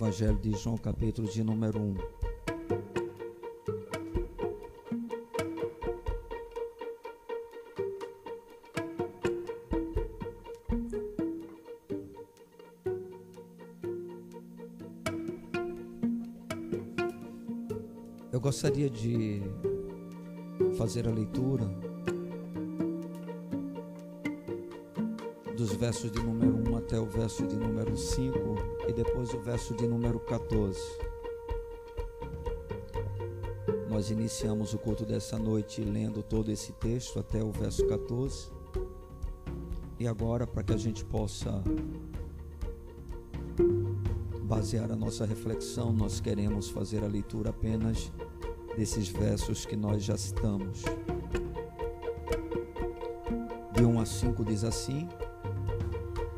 Evangelho de João, capítulo de número 1. Eu gostaria de fazer a leitura versos de número 1 até o verso de número 5 e depois o verso de número 14. Nós iniciamos o culto dessa noite lendo todo esse texto até o verso 14. E agora, para que a gente possa basear a nossa reflexão, nós queremos fazer a leitura apenas desses versos que nós já citamos. De 1 a 5 diz assim: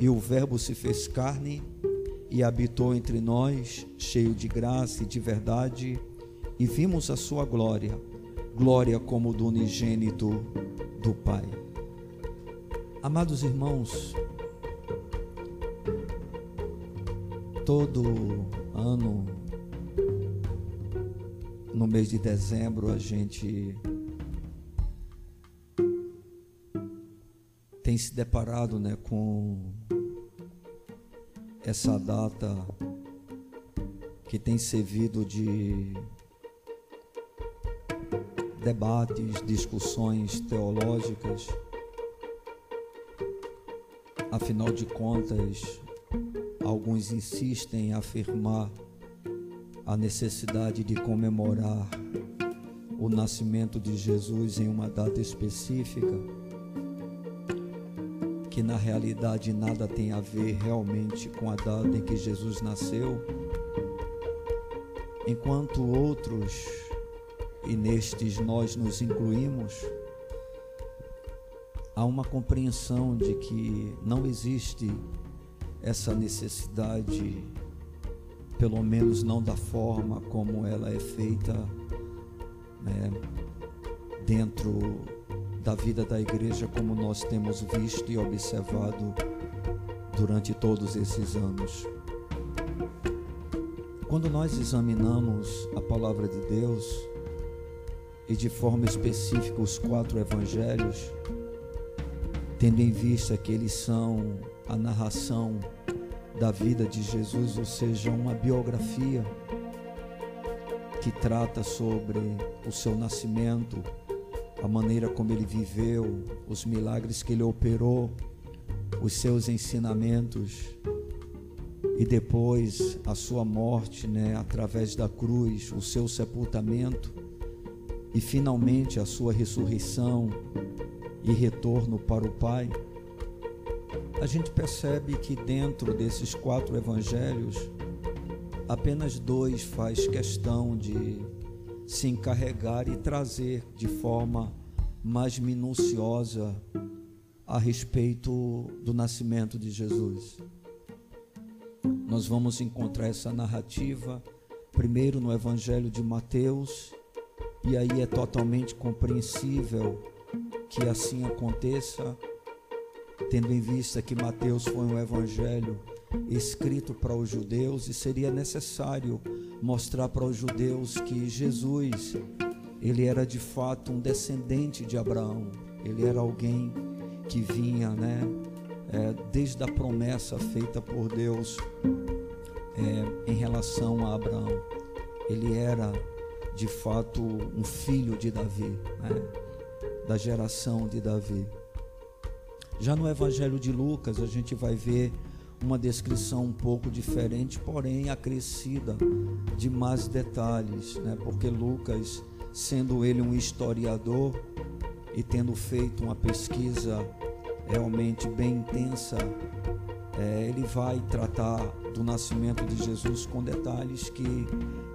E o Verbo se fez carne e habitou entre nós, cheio de graça e de verdade, e vimos a sua glória, glória como do unigênito do Pai. Amados irmãos, todo ano no mês de dezembro a gente tem se deparado né, com essa data que tem servido de debates, discussões teológicas. Afinal de contas, alguns insistem em afirmar a necessidade de comemorar o nascimento de Jesus em uma data específica, que na realidade nada tem a ver realmente com a data em que Jesus nasceu, enquanto outros, e nestes nós nos incluímos, há uma compreensão de que não existe essa necessidade pelo menos não da forma como ela é feita né, dentro da vida da igreja, como nós temos visto e observado durante todos esses anos. Quando nós examinamos a palavra de Deus, e de forma específica os quatro evangelhos, tendo em vista que eles são a narração da vida de Jesus, ou seja, uma biografia que trata sobre o seu nascimento, a maneira como ele viveu, os milagres que ele operou, os seus ensinamentos e depois a sua morte, né, através da cruz, o seu sepultamento e finalmente a sua ressurreição e retorno para o Pai a gente percebe que dentro desses quatro evangelhos, apenas dois faz questão de se encarregar e trazer de forma mais minuciosa a respeito do nascimento de Jesus. Nós vamos encontrar essa narrativa primeiro no Evangelho de Mateus, e aí é totalmente compreensível que assim aconteça tendo em vista que Mateus foi um evangelho escrito para os judeus e seria necessário mostrar para os judeus que Jesus, ele era de fato um descendente de Abraão, ele era alguém que vinha, né, é, desde a promessa feita por Deus é, em relação a Abraão, ele era de fato um filho de Davi, né, da geração de Davi. Já no Evangelho de Lucas, a gente vai ver uma descrição um pouco diferente, porém acrescida de mais detalhes, né? porque Lucas, sendo ele um historiador e tendo feito uma pesquisa realmente bem intensa é, ele vai tratar do nascimento de Jesus com detalhes que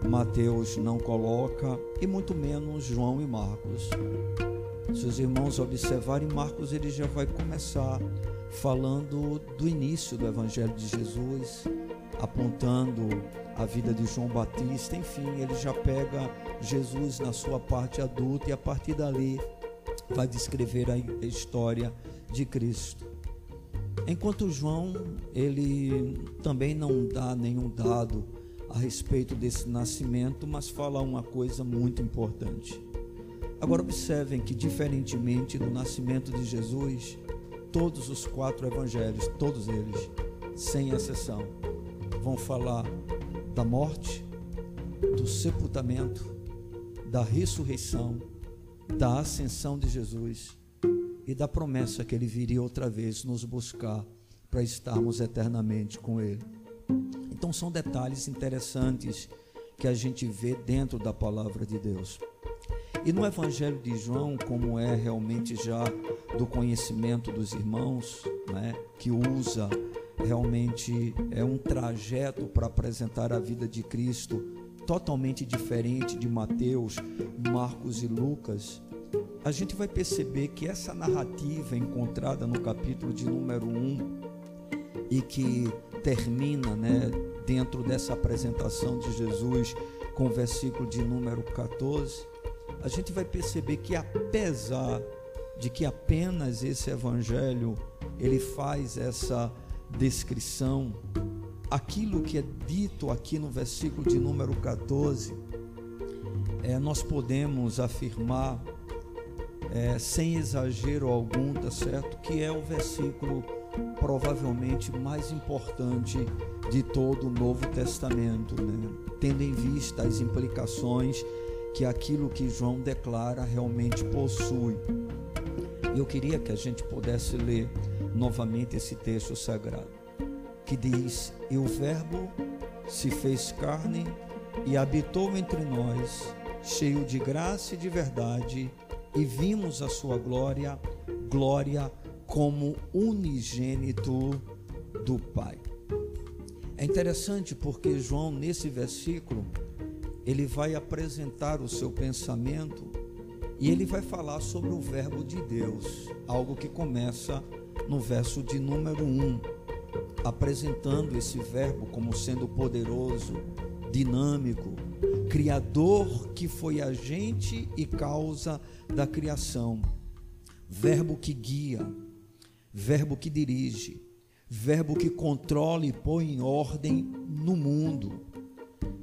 Mateus não coloca e muito menos João e Marcos. Se os irmãos observarem, Marcos ele já vai começar falando do início do Evangelho de Jesus, apontando a vida de João Batista, enfim, ele já pega Jesus na sua parte adulta e a partir dali vai descrever a história de Cristo. Enquanto João, ele também não dá nenhum dado a respeito desse nascimento, mas fala uma coisa muito importante. Agora observem que diferentemente do nascimento de Jesus, todos os quatro evangelhos, todos eles, sem exceção, vão falar da morte, do sepultamento, da ressurreição, da ascensão de Jesus e da promessa que ele viria outra vez nos buscar para estarmos eternamente com ele. Então são detalhes interessantes que a gente vê dentro da palavra de Deus. E no Evangelho de João, como é realmente já do conhecimento dos irmãos, né, que usa realmente é um trajeto para apresentar a vida de Cristo totalmente diferente de Mateus, Marcos e Lucas, a gente vai perceber que essa narrativa encontrada no capítulo de número 1 e que termina né, dentro dessa apresentação de Jesus com o versículo de número 14, a gente vai perceber que apesar de que apenas esse evangelho ele faz essa descrição, aquilo que é dito aqui no versículo de número 14, é, nós podemos afirmar é, sem exagero algum, tá certo? Que é o versículo provavelmente mais importante de todo o Novo Testamento, né? tendo em vista as implicações que aquilo que João declara realmente possui. Eu queria que a gente pudesse ler novamente esse texto sagrado, que diz: E o Verbo se fez carne e habitou entre nós, cheio de graça e de verdade e vimos a sua glória, glória como unigênito do Pai. É interessante porque João, nesse versículo, ele vai apresentar o seu pensamento e ele vai falar sobre o Verbo de Deus, algo que começa no verso de número 1, apresentando esse Verbo como sendo poderoso, dinâmico, Criador que foi agente e causa da criação, Verbo que guia, Verbo que dirige, Verbo que controla e põe em ordem no mundo.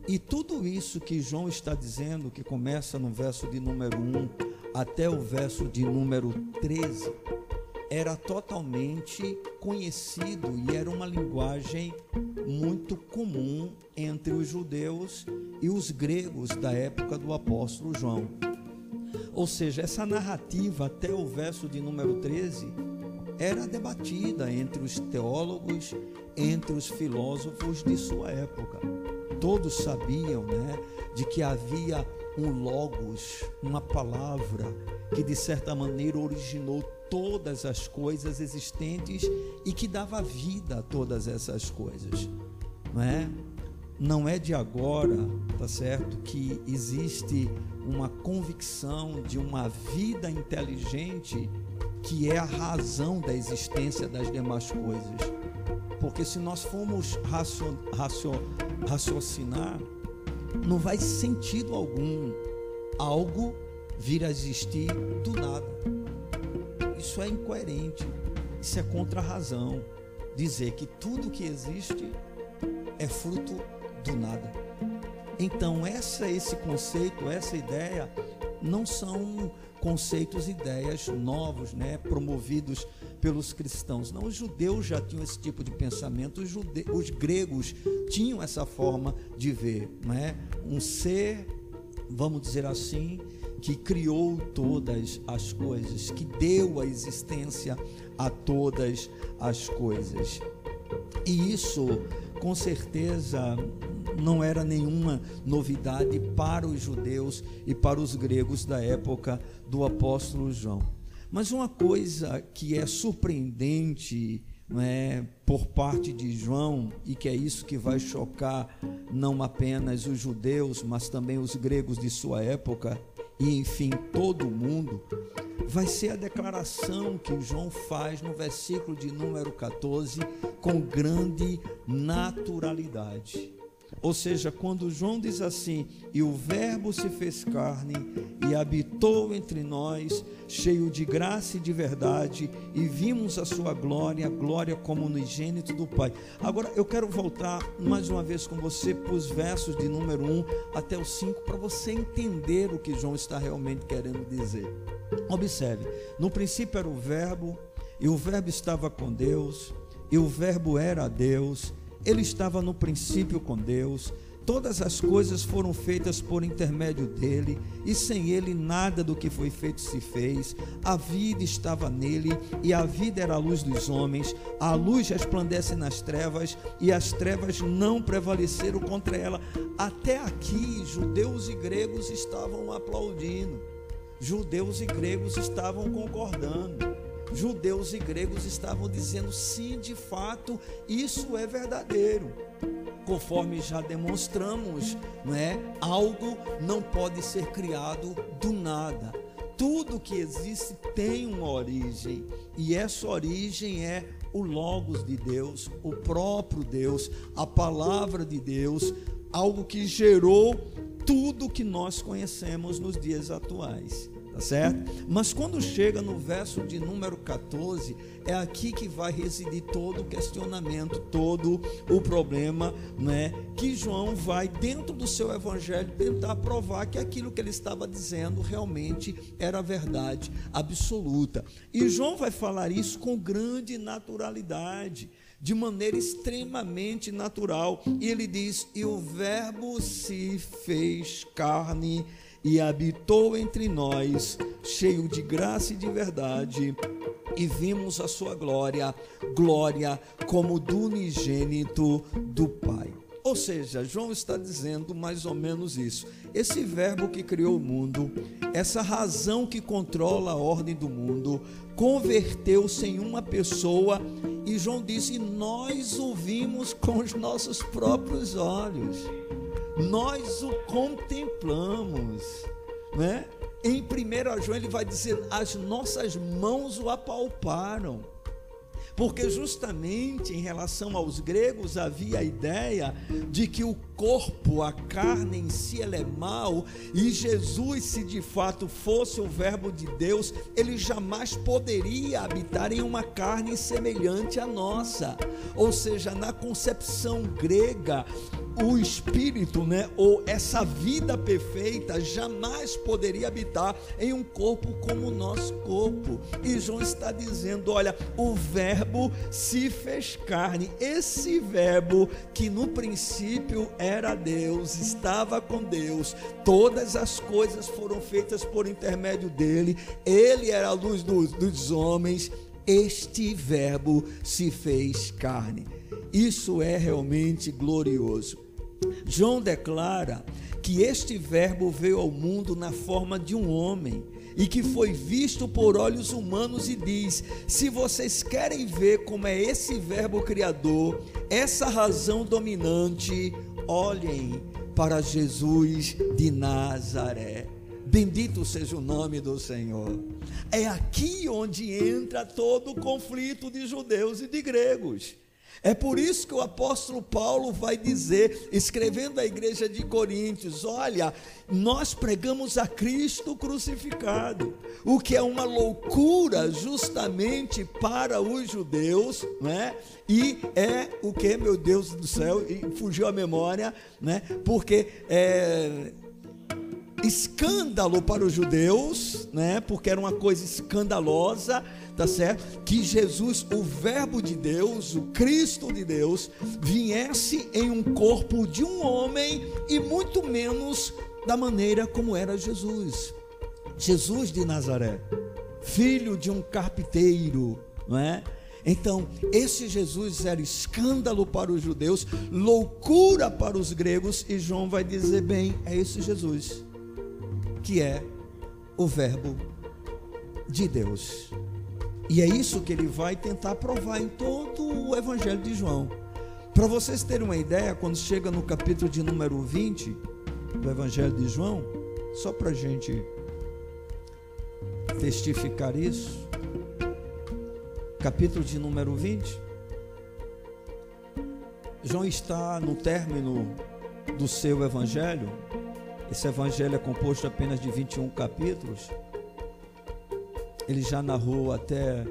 E tudo isso que João está dizendo, que começa no verso de número 1 até o verso de número 13, era totalmente conhecido e era uma linguagem muito comum entre os judeus e os gregos da época do apóstolo João. Ou seja, essa narrativa até o verso de número 13 era debatida entre os teólogos, entre os filósofos de sua época. Todos sabiam, né, de que havia um logos, uma palavra que de certa maneira originou todas as coisas existentes e que dava vida a todas essas coisas, não é? Não é de agora, tá certo, que existe uma convicção de uma vida inteligente que é a razão da existência das demais coisas. Porque se nós formos racio, raciocinar, não vai sentido algum algo vir a existir do nada. Isso é incoerente, isso é contra a razão. Dizer que tudo que existe é fruto do nada. Então, essa, esse conceito, essa ideia, não são conceitos, ideias novos, né, promovidos pelos cristãos. Não, os judeus já tinham esse tipo de pensamento, os, os gregos tinham essa forma de ver, não é? Um ser, vamos dizer assim, que criou todas as coisas, que deu a existência a todas as coisas. E isso, com certeza, não era nenhuma novidade para os judeus e para os gregos da época do apóstolo João. Mas uma coisa que é surpreendente é, por parte de João, e que é isso que vai chocar não apenas os judeus, mas também os gregos de sua época, e enfim todo mundo, vai ser a declaração que João faz no versículo de número 14 com grande naturalidade. Ou seja, quando João diz assim: E o Verbo se fez carne e habitou entre nós, cheio de graça e de verdade, e vimos a sua glória, a glória como unigênito do Pai. Agora eu quero voltar mais uma vez com você para os versos de número 1 até o 5, para você entender o que João está realmente querendo dizer. Observe: no princípio era o Verbo, e o Verbo estava com Deus, e o Verbo era Deus ele estava no princípio com Deus, todas as coisas foram feitas por intermédio dele, e sem ele nada do que foi feito se fez. A vida estava nele, e a vida era a luz dos homens. A luz resplandece nas trevas, e as trevas não prevaleceram contra ela. Até aqui, judeus e gregos estavam aplaudindo, judeus e gregos estavam concordando judeus e gregos estavam dizendo sim, de fato, isso é verdadeiro. Conforme já demonstramos, não é? Algo não pode ser criado do nada. Tudo que existe tem uma origem, e essa origem é o logos de Deus, o próprio Deus, a palavra de Deus, algo que gerou tudo que nós conhecemos nos dias atuais tá certo? Mas quando chega no verso de número 14, é aqui que vai residir todo o questionamento, todo o problema, né? Que João vai dentro do seu evangelho tentar provar que aquilo que ele estava dizendo realmente era verdade absoluta. E João vai falar isso com grande naturalidade de maneira extremamente natural. E ele diz: E o Verbo se fez carne e habitou entre nós, cheio de graça e de verdade, e vimos a sua glória, glória como do unigênito do Pai. Ou seja, João está dizendo mais ou menos isso. Esse verbo que criou o mundo, essa razão que controla a ordem do mundo, converteu-se em uma pessoa e João disse: Nós o vimos com os nossos próprios olhos nós o contemplamos, né? Em 1 João ele vai dizer: as nossas mãos o apalparam. Porque justamente em relação aos gregos havia a ideia de que o corpo, a carne em si, ela é mal, e Jesus, se de fato fosse o Verbo de Deus, ele jamais poderia habitar em uma carne semelhante à nossa. Ou seja, na concepção grega, o espírito, né, ou essa vida perfeita jamais poderia habitar em um corpo como o nosso corpo. E João está dizendo, olha, o verbo se fez carne. Esse verbo que no princípio era Deus, estava com Deus. Todas as coisas foram feitas por intermédio dele. Ele era a luz dos, dos homens. Este verbo se fez carne. Isso é realmente glorioso. João declara que este Verbo veio ao mundo na forma de um homem e que foi visto por olhos humanos e diz: se vocês querem ver como é esse Verbo criador, essa razão dominante, olhem para Jesus de Nazaré. Bendito seja o nome do Senhor. É aqui onde entra todo o conflito de judeus e de gregos. É por isso que o apóstolo Paulo vai dizer, escrevendo à igreja de Coríntios: Olha, nós pregamos a Cristo crucificado, o que é uma loucura justamente para os judeus, né? E é o que, meu Deus do céu, fugiu a memória, né? Porque é escândalo para os judeus, né? Porque era uma coisa escandalosa tá certo? Que Jesus, o Verbo de Deus, o Cristo de Deus, viesse em um corpo de um homem e muito menos da maneira como era Jesus. Jesus de Nazaré, filho de um carpinteiro, não é? Então, esse Jesus era escândalo para os judeus, loucura para os gregos, e João vai dizer: bem, é esse Jesus que é o Verbo de Deus. E é isso que ele vai tentar provar em todo o Evangelho de João. Para vocês terem uma ideia, quando chega no capítulo de número 20 do Evangelho de João, só para a gente testificar isso, capítulo de número 20, João está no término do seu Evangelho, esse Evangelho é composto apenas de 21 capítulos, ele já narrou até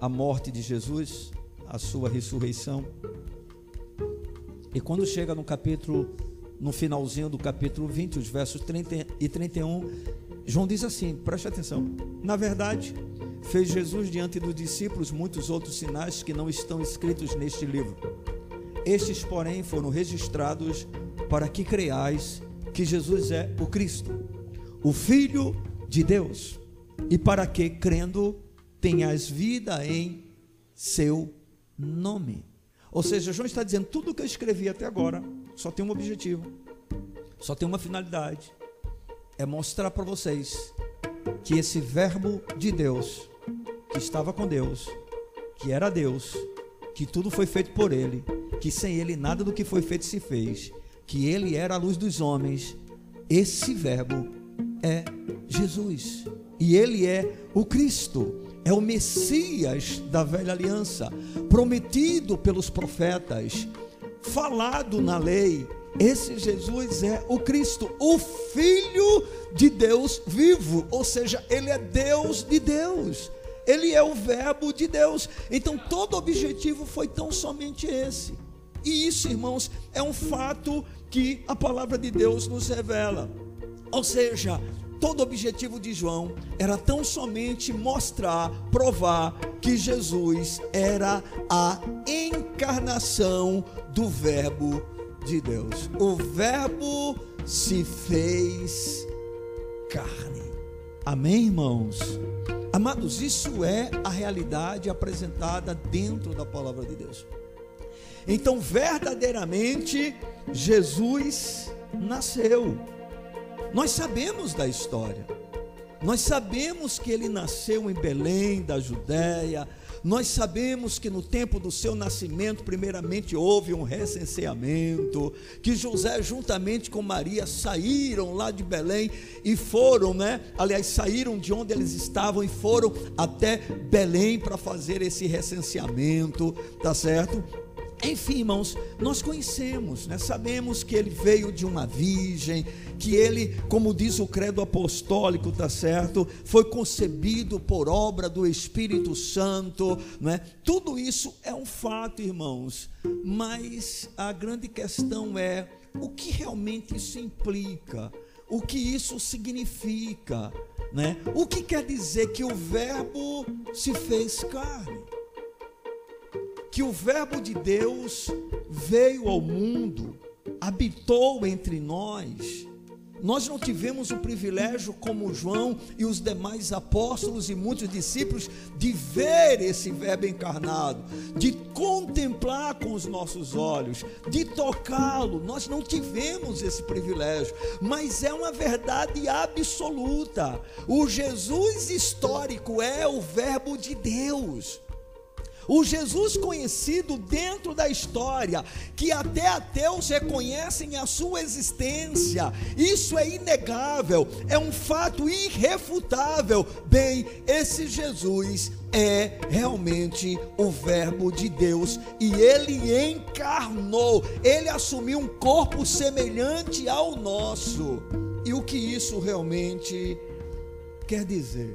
a morte de Jesus, a sua ressurreição. E quando chega no capítulo, no finalzinho do capítulo 20, os versos 30 e 31, João diz assim: preste atenção. Na verdade, fez Jesus diante dos discípulos muitos outros sinais que não estão escritos neste livro. Estes, porém, foram registrados para que creiais que Jesus é o Cristo, o Filho de Deus, e para que, crendo, tenhas vida em seu nome. Ou seja, João está dizendo: tudo que eu escrevi até agora só tem um objetivo, só tem uma finalidade: é mostrar para vocês que esse Verbo de Deus, que estava com Deus, que era Deus, que tudo foi feito por Ele, que sem Ele nada do que foi feito se fez, que Ele era a luz dos homens, esse Verbo é Jesus. E Ele é o Cristo é o Messias da velha aliança, prometido pelos profetas, falado na lei. Esse Jesus é o Cristo, o Filho de Deus vivo, ou seja, ele é Deus de Deus. Ele é o Verbo de Deus. Então, todo objetivo foi tão somente esse. E isso, irmãos, é um fato que a palavra de Deus nos revela. Ou seja, todo o objetivo de João era tão somente mostrar, provar que Jesus era a encarnação do Verbo de Deus. O Verbo se fez carne. Amém, irmãos? Amados, isso é a realidade apresentada dentro da palavra de Deus. Então, verdadeiramente, Jesus nasceu. Nós sabemos da história. Nós sabemos que ele nasceu em Belém, da Judéia. Nós sabemos que no tempo do seu nascimento, primeiramente houve um recenseamento, que José juntamente com Maria saíram lá de Belém e foram, né? Aliás, saíram de onde eles estavam e foram até Belém para fazer esse recenseamento, tá certo? Enfim, irmãos, nós conhecemos, né? sabemos que ele veio de uma virgem, que ele, como diz o credo apostólico, tá certo? Foi concebido por obra do Espírito Santo, né? Tudo isso é um fato, irmãos. Mas a grande questão é o que realmente isso implica? O que isso significa, né? O que quer dizer que o verbo se fez carne? Que o Verbo de Deus veio ao mundo, habitou entre nós. Nós não tivemos o privilégio, como João e os demais apóstolos e muitos discípulos, de ver esse Verbo encarnado, de contemplar com os nossos olhos, de tocá-lo. Nós não tivemos esse privilégio, mas é uma verdade absoluta. O Jesus histórico é o Verbo de Deus. O Jesus conhecido dentro da história, que até ateus reconhecem a sua existência, isso é inegável, é um fato irrefutável. Bem, esse Jesus é realmente o Verbo de Deus e ele encarnou, ele assumiu um corpo semelhante ao nosso. E o que isso realmente quer dizer?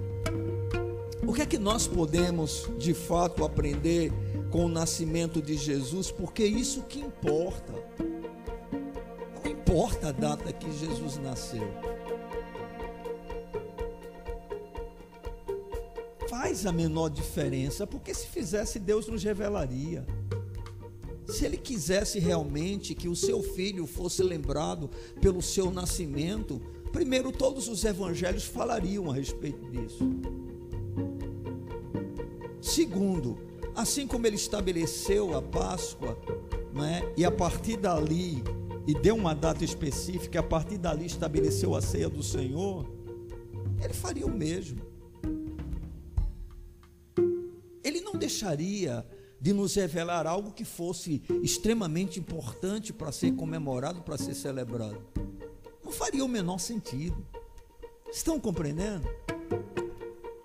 O que é que nós podemos de fato aprender com o nascimento de Jesus? Porque isso que importa. Não importa a data que Jesus nasceu. Faz a menor diferença, porque se fizesse, Deus nos revelaria. Se ele quisesse realmente que o seu filho fosse lembrado pelo seu nascimento, primeiro todos os evangelhos falariam a respeito disso. Segundo, assim como ele estabeleceu a Páscoa, né, e a partir dali, e deu uma data específica, a partir dali estabeleceu a ceia do Senhor, ele faria o mesmo. deixaria de nos revelar algo que fosse extremamente importante para ser comemorado, para ser celebrado? Não faria o menor sentido. Estão compreendendo?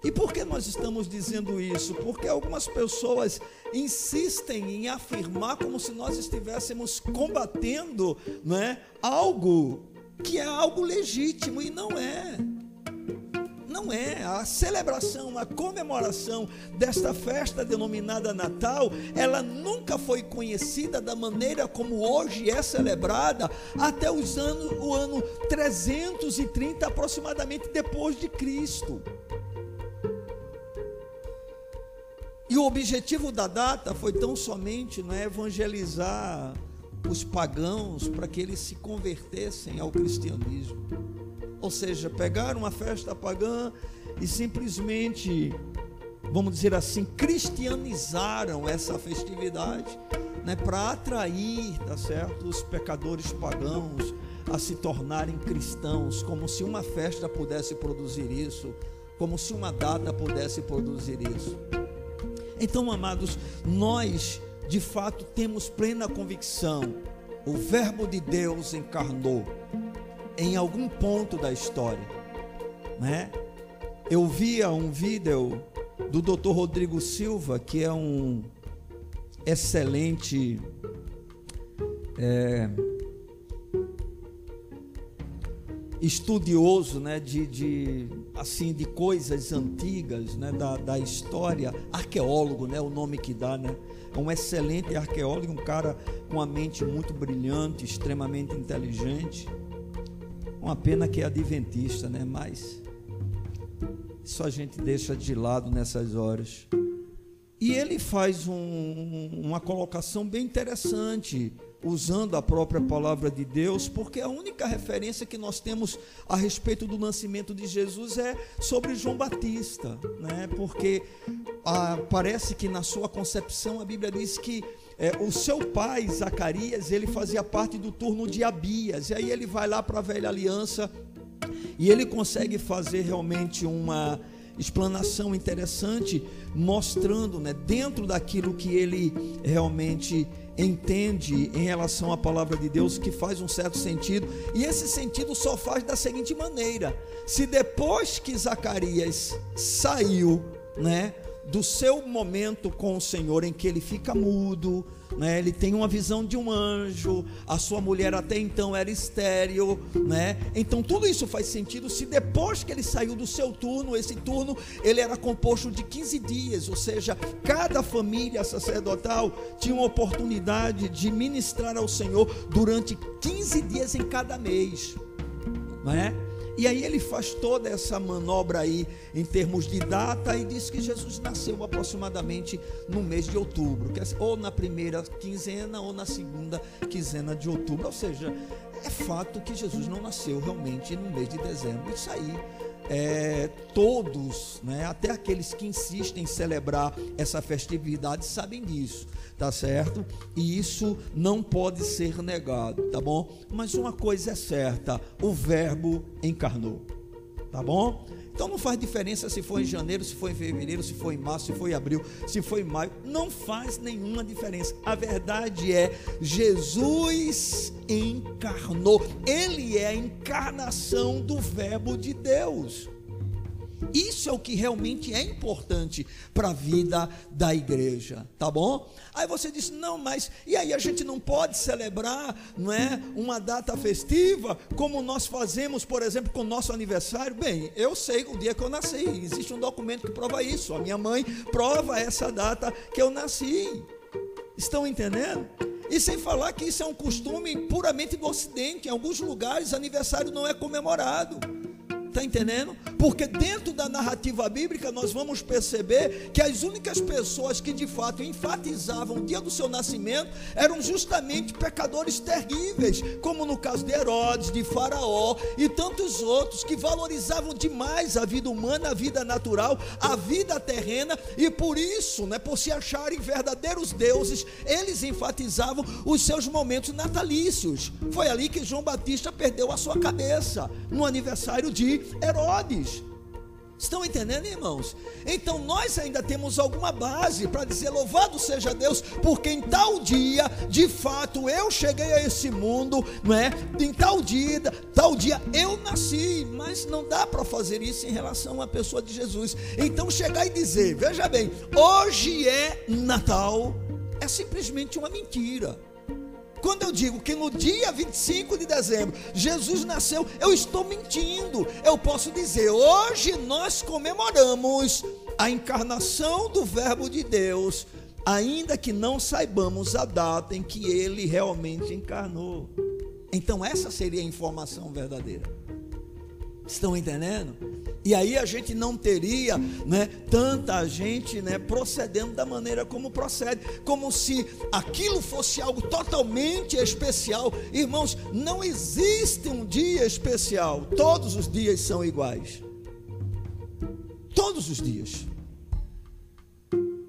E por que nós estamos dizendo isso? Porque algumas pessoas insistem em afirmar como se nós estivéssemos combatendo né, algo que é algo legítimo e não é. Não é. A celebração, a comemoração desta festa denominada Natal, ela nunca foi conhecida da maneira como hoje é celebrada até os anos, o ano 330 aproximadamente depois de Cristo. E o objetivo da data foi tão somente não é, evangelizar os pagãos para que eles se convertessem ao cristianismo. Ou seja, pegaram uma festa pagã e simplesmente, vamos dizer assim, cristianizaram essa festividade, né, para atrair, tá certo, os pecadores pagãos a se tornarem cristãos, como se uma festa pudesse produzir isso, como se uma data pudesse produzir isso. Então, amados, nós de fato temos plena convicção, o Verbo de Deus encarnou em algum ponto da história, né? Eu via um vídeo do Dr. Rodrigo Silva, que é um excelente é, estudioso né, de, de, assim, de coisas antigas né, da, da história, arqueólogo, né, o nome que dá, né? É um excelente arqueólogo, um cara com a mente muito brilhante, extremamente inteligente. Uma pena que é adventista, né? Mas isso a gente deixa de lado nessas horas. E ele faz um, uma colocação bem interessante, usando a própria palavra de Deus, porque a única referência que nós temos a respeito do nascimento de Jesus é sobre João Batista, né? Porque ah, parece que na sua concepção a Bíblia diz que é, o seu pai, Zacarias, ele fazia parte do turno de Abias. E aí ele vai lá para a velha aliança e ele consegue fazer realmente uma explanação interessante, mostrando, né, dentro daquilo que ele realmente entende em relação à palavra de Deus, que faz um certo sentido, e esse sentido só faz da seguinte maneira: se depois que Zacarias saiu, né, do seu momento com o Senhor em que ele fica mudo, né? Ele tem uma visão de um anjo, a sua mulher até então era estéril, né? Então tudo isso faz sentido se depois que ele saiu do seu turno, esse turno ele era composto de 15 dias, ou seja, cada família sacerdotal tinha uma oportunidade de ministrar ao Senhor durante 15 dias em cada mês, não é? E aí ele faz toda essa manobra aí em termos de data e diz que Jesus nasceu aproximadamente no mês de outubro, ou na primeira quinzena ou na segunda quinzena de outubro. Ou seja, é fato que Jesus não nasceu realmente no mês de dezembro. Isso aí é, todos, né, até aqueles que insistem em celebrar essa festividade, sabem disso tá certo? E isso não pode ser negado, tá bom? Mas uma coisa é certa: o Verbo encarnou, tá bom? Então não faz diferença se foi em janeiro, se foi em fevereiro, se foi em março, se foi em abril, se foi em maio, não faz nenhuma diferença. A verdade é Jesus encarnou. Ele é a encarnação do verbo de Deus. Isso é o que realmente é importante para a vida da igreja, tá bom? Aí você diz: "Não, mas e aí a gente não pode celebrar, não é, uma data festiva como nós fazemos, por exemplo, com o nosso aniversário?" Bem, eu sei o dia que eu nasci, existe um documento que prova isso. A minha mãe prova essa data que eu nasci. Estão entendendo? E sem falar que isso é um costume puramente do Ocidente. Em alguns lugares, aniversário não é comemorado. Está entendendo? Porque dentro da narrativa bíblica nós vamos perceber que as únicas pessoas que de fato enfatizavam o dia do seu nascimento eram justamente pecadores terríveis, como no caso de Herodes, de Faraó e tantos outros que valorizavam demais a vida humana, a vida natural, a vida terrena e por isso, né, por se acharem verdadeiros deuses, eles enfatizavam os seus momentos natalícios. Foi ali que João Batista perdeu a sua cabeça no aniversário de Herodes. Estão entendendo, irmãos? Então nós ainda temos alguma base para dizer louvado seja Deus, porque em tal dia, de fato, eu cheguei a esse mundo, não é? Em tal dia, tal dia eu nasci, mas não dá para fazer isso em relação à pessoa de Jesus. Então chegar e dizer, veja bem, hoje é Natal, é simplesmente uma mentira. Quando eu digo que no dia 25 de dezembro Jesus nasceu, eu estou mentindo. Eu posso dizer, hoje nós comemoramos a encarnação do Verbo de Deus, ainda que não saibamos a data em que ele realmente encarnou. Então, essa seria a informação verdadeira. Estão entendendo? E aí a gente não teria né, tanta gente né, procedendo da maneira como procede, como se aquilo fosse algo totalmente especial. Irmãos, não existe um dia especial, todos os dias são iguais. Todos os dias.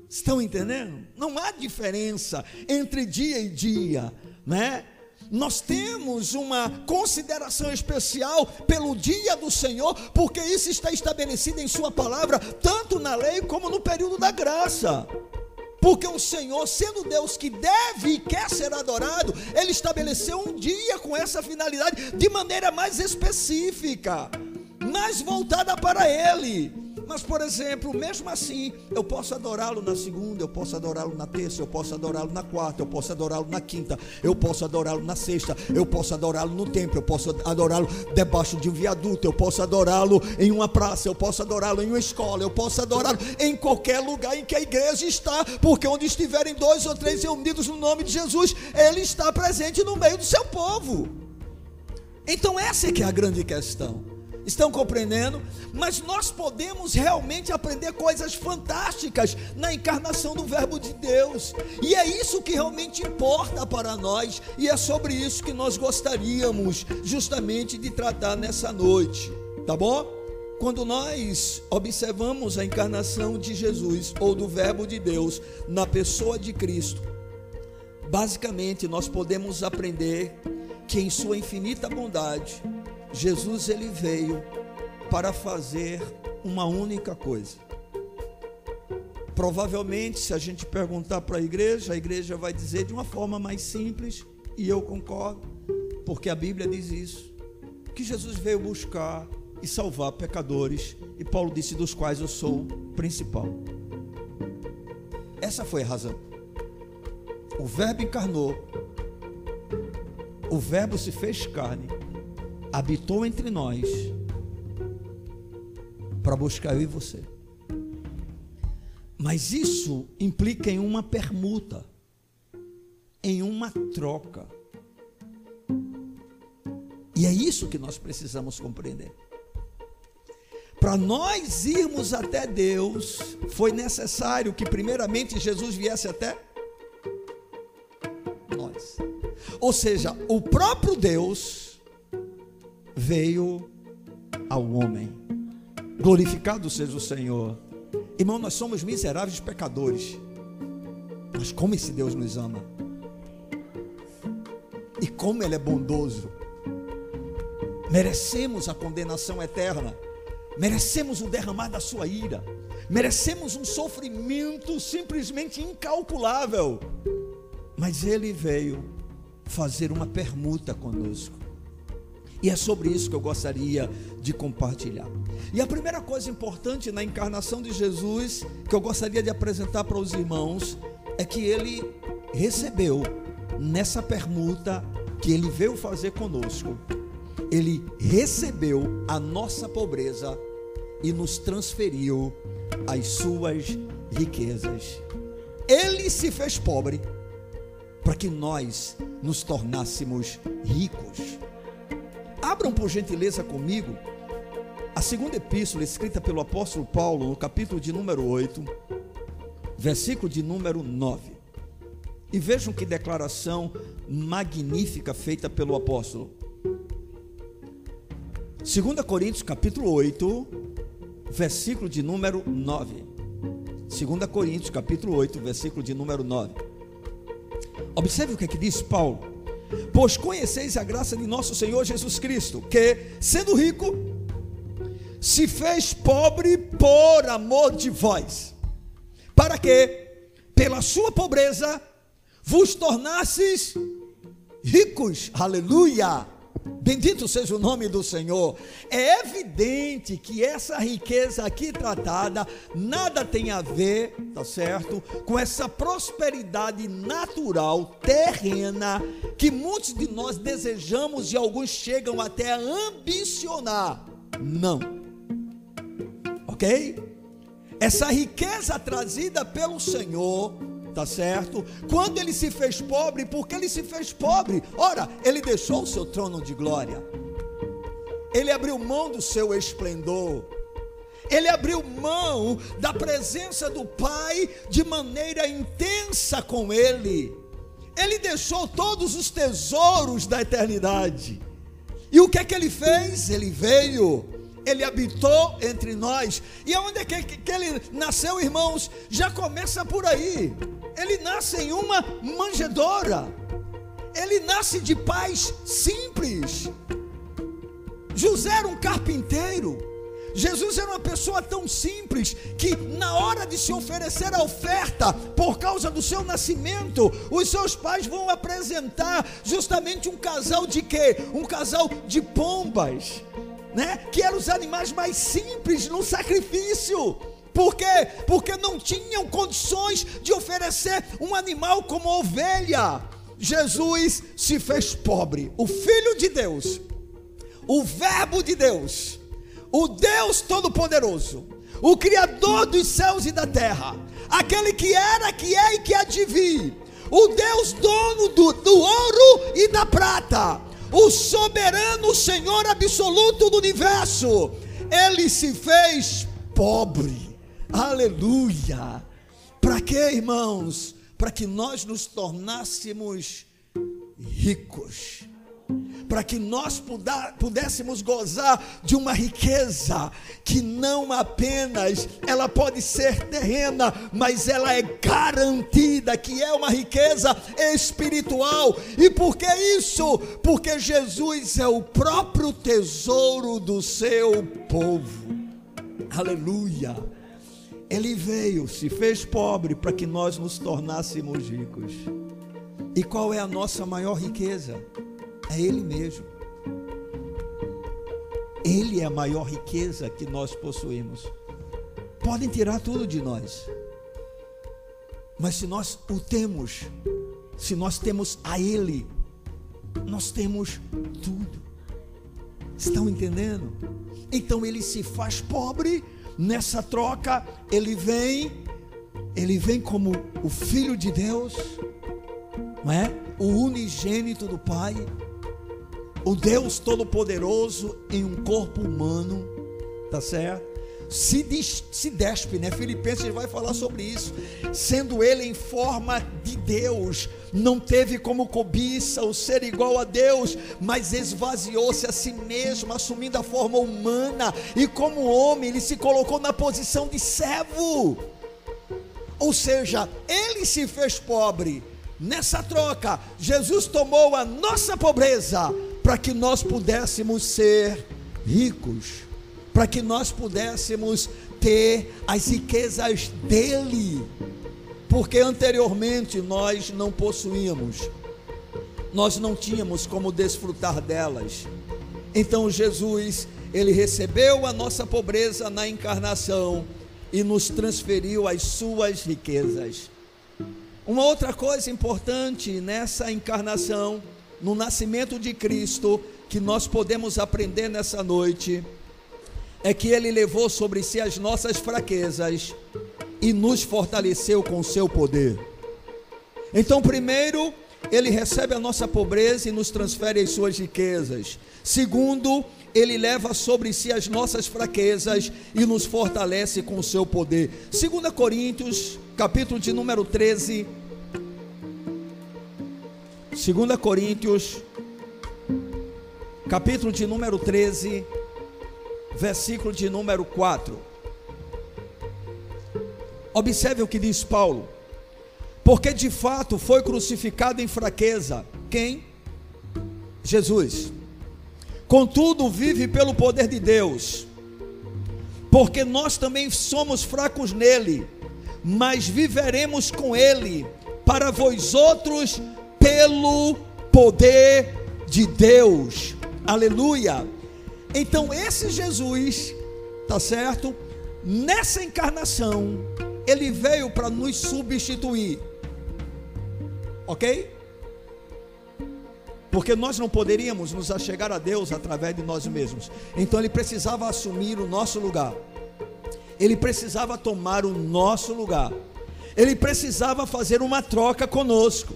Estão entendendo? Não há diferença entre dia e dia, né? Nós temos uma consideração especial pelo dia do Senhor, porque isso está estabelecido em Sua palavra, tanto na lei como no período da graça. Porque o Senhor, sendo Deus que deve e quer ser adorado, Ele estabeleceu um dia com essa finalidade, de maneira mais específica, mais voltada para Ele. Mas, por exemplo, mesmo assim, eu posso adorá-lo na segunda, eu posso adorá-lo na terça, eu posso adorá-lo na quarta, eu posso adorá-lo na quinta, eu posso adorá-lo na sexta, eu posso adorá-lo no templo, eu posso adorá-lo debaixo de um viaduto, eu posso adorá-lo em uma praça, eu posso adorá-lo em uma escola, eu posso adorá-lo em qualquer lugar em que a igreja está, porque onde estiverem dois ou três reunidos no nome de Jesus, Ele está presente no meio do seu povo. Então, essa é que é a grande questão. Estão compreendendo? Mas nós podemos realmente aprender coisas fantásticas na encarnação do Verbo de Deus. E é isso que realmente importa para nós. E é sobre isso que nós gostaríamos justamente de tratar nessa noite. Tá bom? Quando nós observamos a encarnação de Jesus ou do Verbo de Deus na pessoa de Cristo, basicamente nós podemos aprender que em sua infinita bondade, Jesus ele veio para fazer uma única coisa. Provavelmente, se a gente perguntar para a igreja, a igreja vai dizer de uma forma mais simples, e eu concordo, porque a Bíblia diz isso, que Jesus veio buscar e salvar pecadores, e Paulo disse dos quais eu sou principal. Essa foi a razão. O Verbo encarnou, o Verbo se fez carne habitou entre nós para buscar eu e você. Mas isso implica em uma permuta, em uma troca. E é isso que nós precisamos compreender. Para nós irmos até Deus, foi necessário que, primeiramente, Jesus viesse até nós. Ou seja, o próprio Deus veio ao homem. Glorificado seja o Senhor. Irmão, nós somos miseráveis pecadores. Mas como esse Deus nos ama. E como Ele é bondoso. Merecemos a condenação eterna. Merecemos o derramar da sua ira. Merecemos um sofrimento simplesmente incalculável. Mas Ele veio fazer uma permuta conosco. E é sobre isso que eu gostaria de compartilhar. E a primeira coisa importante na encarnação de Jesus, que eu gostaria de apresentar para os irmãos, é que ele recebeu nessa permuta que ele veio fazer conosco, ele recebeu a nossa pobreza e nos transferiu as suas riquezas. Ele se fez pobre para que nós nos tornássemos ricos. Abram por gentileza comigo a segunda epístola escrita pelo apóstolo Paulo, no capítulo de número 8, versículo de número 9. E vejam que declaração magnífica feita pelo apóstolo. 2 Coríntios capítulo 8, versículo de número 9. 2 Coríntios capítulo 8, versículo de número 9. Observe o que, é que diz Paulo. Pois conheceis a graça de nosso Senhor Jesus Cristo, que, sendo rico, se fez pobre por amor de vós, para que, pela sua pobreza, vos tornasses ricos. Aleluia! Bendito seja o nome do Senhor. É evidente que essa riqueza aqui tratada nada tem a ver, tá certo, com essa prosperidade natural terrena que muitos de nós desejamos e alguns chegam até a ambicionar. Não. OK? Essa riqueza trazida pelo Senhor tá certo? Quando ele se fez pobre, porque ele se fez pobre? Ora, ele deixou o seu trono de glória. Ele abriu mão do seu esplendor. Ele abriu mão da presença do Pai de maneira intensa com ele. Ele deixou todos os tesouros da eternidade. E o que é que ele fez? Ele veio ele habitou entre nós. E aonde é que, que, ele nasceu, irmãos? Já começa por aí. Ele nasce em uma manjedoura. Ele nasce de pais simples. José era um carpinteiro. Jesus era uma pessoa tão simples que, na hora de se oferecer a oferta, por causa do seu nascimento, os seus pais vão apresentar justamente um casal de quê? Um casal de pombas né? Que eram os animais mais simples no sacrifício. Por quê? Porque não tinham condições de oferecer um animal como ovelha. Jesus se fez pobre, o Filho de Deus, o Verbo de Deus, o Deus Todo-Poderoso, o Criador dos céus e da terra, aquele que era, que é e que há de vir, o Deus dono do, do ouro e da prata, o soberano Senhor absoluto do universo, ele se fez pobre. Aleluia. Para quê, irmãos? Para que nós nos tornássemos ricos para que nós pudéssemos gozar de uma riqueza que não apenas ela pode ser terrena, mas ela é garantida que é uma riqueza espiritual. E por que isso? Porque Jesus é o próprio tesouro do seu povo. Aleluia. Ele veio, se fez pobre para que nós nos tornássemos ricos. E qual é a nossa maior riqueza? É Ele mesmo. Ele é a maior riqueza que nós possuímos. Podem tirar tudo de nós, mas se nós o temos, se nós temos a Ele, nós temos tudo. Estão entendendo? Então ele se faz pobre, nessa troca, ele vem, ele vem como o Filho de Deus, não é? O unigênito do Pai o Deus Todo-Poderoso em um corpo humano, tá certo? Se, des, se despe, né? Filipenses vai falar sobre isso. Sendo ele em forma de Deus, não teve como cobiça o ser igual a Deus, mas esvaziou-se a si mesmo, assumindo a forma humana, e como homem, ele se colocou na posição de servo. Ou seja, ele se fez pobre. Nessa troca, Jesus tomou a nossa pobreza para que nós pudéssemos ser ricos, para que nós pudéssemos ter as riquezas dele, porque anteriormente nós não possuíamos, nós não tínhamos como desfrutar delas. Então Jesus, ele recebeu a nossa pobreza na encarnação e nos transferiu as suas riquezas. Uma outra coisa importante nessa encarnação no nascimento de Cristo, que nós podemos aprender nessa noite, é que Ele levou sobre si as nossas fraquezas e nos fortaleceu com o seu poder. Então, primeiro, Ele recebe a nossa pobreza e nos transfere as suas riquezas. Segundo, ele leva sobre si as nossas fraquezas e nos fortalece com o seu poder. 2 Coríntios, capítulo de número 13, 2 Coríntios, capítulo de número 13, versículo de número 4. Observe o que diz Paulo. Porque de fato foi crucificado em fraqueza. Quem? Jesus. Contudo, vive pelo poder de Deus. porque nós também somos fracos nele, mas viveremos com ele para vós outros pelo poder de Deus. Aleluia. Então esse Jesus, tá certo? Nessa encarnação, ele veio para nos substituir. OK? Porque nós não poderíamos nos achegar a Deus através de nós mesmos. Então ele precisava assumir o nosso lugar. Ele precisava tomar o nosso lugar. Ele precisava fazer uma troca conosco.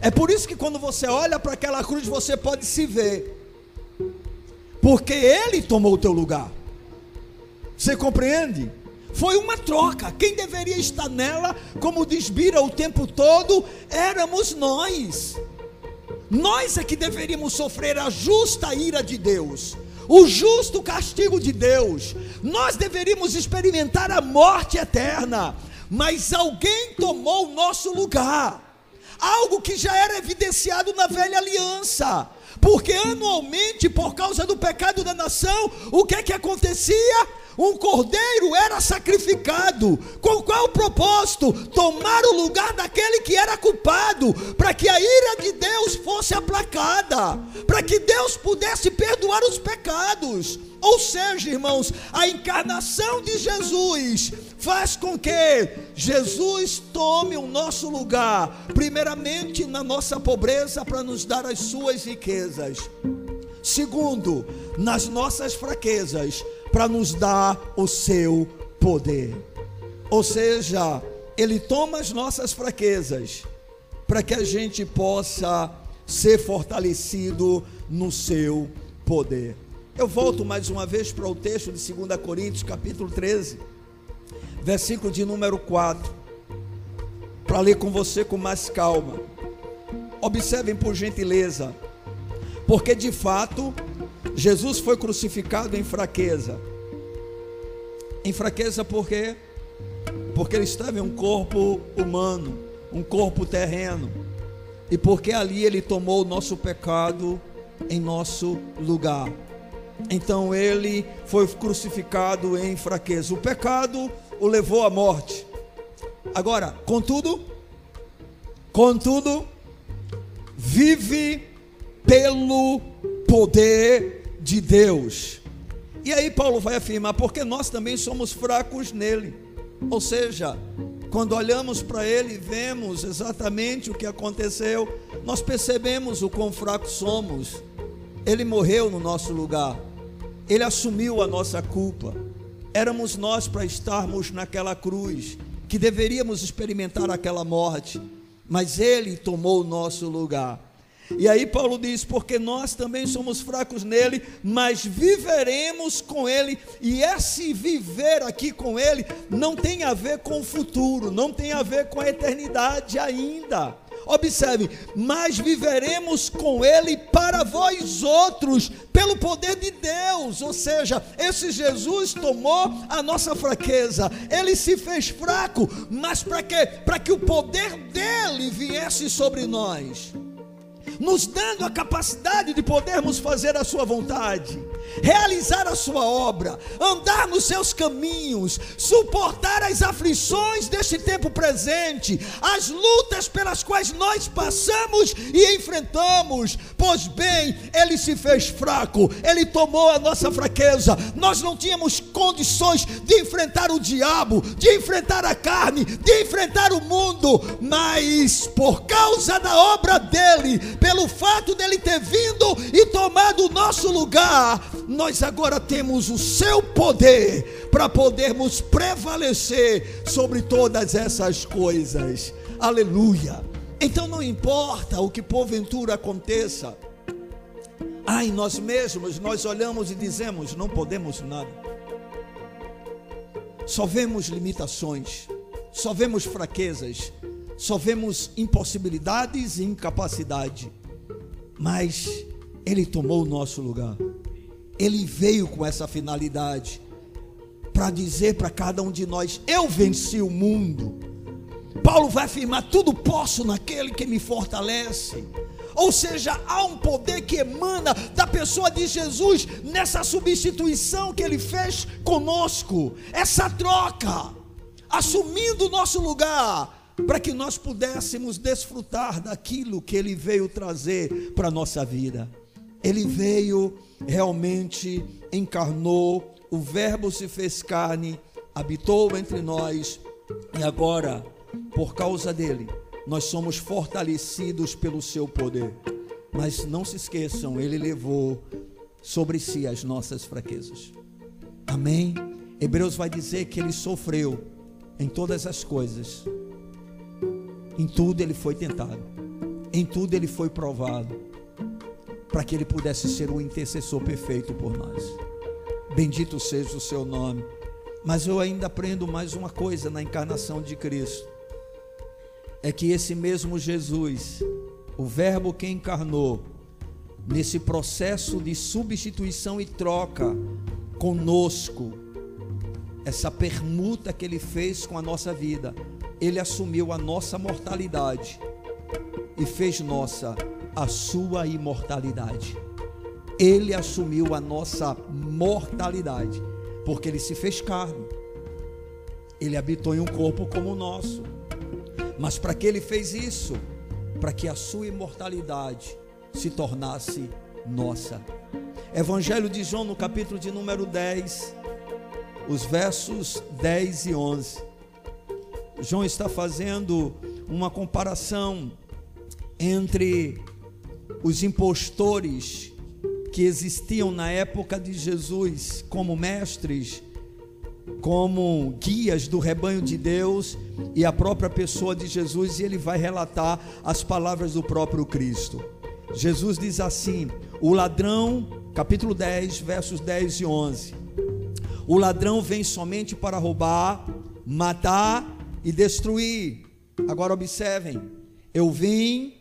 É por isso que quando você olha para aquela cruz, você pode se ver. Porque ele tomou o teu lugar. Você compreende? Foi uma troca. Quem deveria estar nela, como diz Bira o tempo todo, éramos nós. Nós é que deveríamos sofrer a justa ira de Deus, o justo castigo de Deus. Nós deveríamos experimentar a morte eterna, mas alguém tomou o nosso lugar. Algo que já era evidenciado na velha aliança. Porque anualmente, por causa do pecado da nação, o que é que acontecia? um cordeiro era sacrificado. Com qual propósito? Tomar o lugar daquele que era culpado, para que a ira de Deus fosse aplacada, para que Deus pudesse perdoar os pecados. Ou seja, irmãos, a encarnação de Jesus faz com que Jesus tome o nosso lugar, primeiramente na nossa pobreza, para nos dar as suas riquezas. Segundo, nas nossas fraquezas, para nos dar o seu poder. Ou seja, Ele toma as nossas fraquezas para que a gente possa ser fortalecido no seu poder. Eu volto mais uma vez para o texto de 2 Coríntios, capítulo 13, versículo de número 4, para ler com você com mais calma. Observem por gentileza, porque de fato Jesus foi crucificado em fraqueza. Em fraqueza por quê? Porque ele estava em um corpo humano, um corpo terreno. E porque ali ele tomou o nosso pecado em nosso lugar. Então ele foi crucificado em fraqueza. O pecado o levou à morte. Agora, contudo, contudo, vive pelo poder de Deus. E aí Paulo vai afirmar, porque nós também somos fracos nele. Ou seja, quando olhamos para ele e vemos exatamente o que aconteceu, nós percebemos o quão fracos somos. Ele morreu no nosso lugar, ele assumiu a nossa culpa. Éramos nós para estarmos naquela cruz, que deveríamos experimentar aquela morte, mas ele tomou o nosso lugar. E aí Paulo diz: porque nós também somos fracos nele, mas viveremos com ele. E esse viver aqui com ele não tem a ver com o futuro, não tem a ver com a eternidade ainda. Observe, mas viveremos com Ele para vós outros, pelo poder de Deus. Ou seja, esse Jesus tomou a nossa fraqueza, Ele se fez fraco, mas para quê? Para que o poder dele viesse sobre nós nos dando a capacidade de podermos fazer a Sua vontade, realizar a Sua obra, andar nos seus caminhos, suportar as aflições deste tempo presente, as lutas pelas quais nós passamos e enfrentamos. Pois bem, Ele se fez fraco, Ele tomou a nossa fraqueza, nós não tínhamos condições de enfrentar o diabo, de enfrentar a carne, de enfrentar o mundo, mas por causa da obra dele, pelo fato dele ter vindo e tomado o nosso lugar, nós agora temos o seu poder para podermos prevalecer sobre todas essas coisas. Aleluia. Então não importa o que porventura aconteça. Ai, nós mesmos, nós olhamos e dizemos: não podemos nada. Só vemos limitações, só vemos fraquezas, só vemos impossibilidades e incapacidade, mas Ele tomou o nosso lugar, Ele veio com essa finalidade, para dizer para cada um de nós: Eu venci o mundo. Paulo vai afirmar: Tudo posso naquele que me fortalece. Ou seja, há um poder que emana da pessoa de Jesus nessa substituição que ele fez conosco, essa troca, assumindo o nosso lugar, para que nós pudéssemos desfrutar daquilo que ele veio trazer para a nossa vida. Ele veio realmente, encarnou, o Verbo se fez carne, habitou entre nós, e agora, por causa dele, nós somos fortalecidos pelo seu poder. Mas não se esqueçam, ele levou sobre si as nossas fraquezas. Amém? Hebreus vai dizer que ele sofreu em todas as coisas. Em tudo ele foi tentado. Em tudo ele foi provado. Para que ele pudesse ser o intercessor perfeito por nós. Bendito seja o seu nome. Mas eu ainda aprendo mais uma coisa na encarnação de Cristo é que esse mesmo Jesus, o Verbo que encarnou, nesse processo de substituição e troca conosco, essa permuta que ele fez com a nossa vida, ele assumiu a nossa mortalidade e fez nossa a sua imortalidade. Ele assumiu a nossa mortalidade, porque ele se fez carne. Ele habitou em um corpo como o nosso. Mas para que ele fez isso? Para que a sua imortalidade se tornasse nossa. Evangelho de João, no capítulo de número 10, os versos 10 e 11. João está fazendo uma comparação entre os impostores que existiam na época de Jesus como mestres como guias do rebanho de Deus e a própria pessoa de Jesus, e ele vai relatar as palavras do próprio Cristo. Jesus diz assim: o ladrão, capítulo 10, versos 10 e 11. O ladrão vem somente para roubar, matar e destruir. Agora observem: eu vim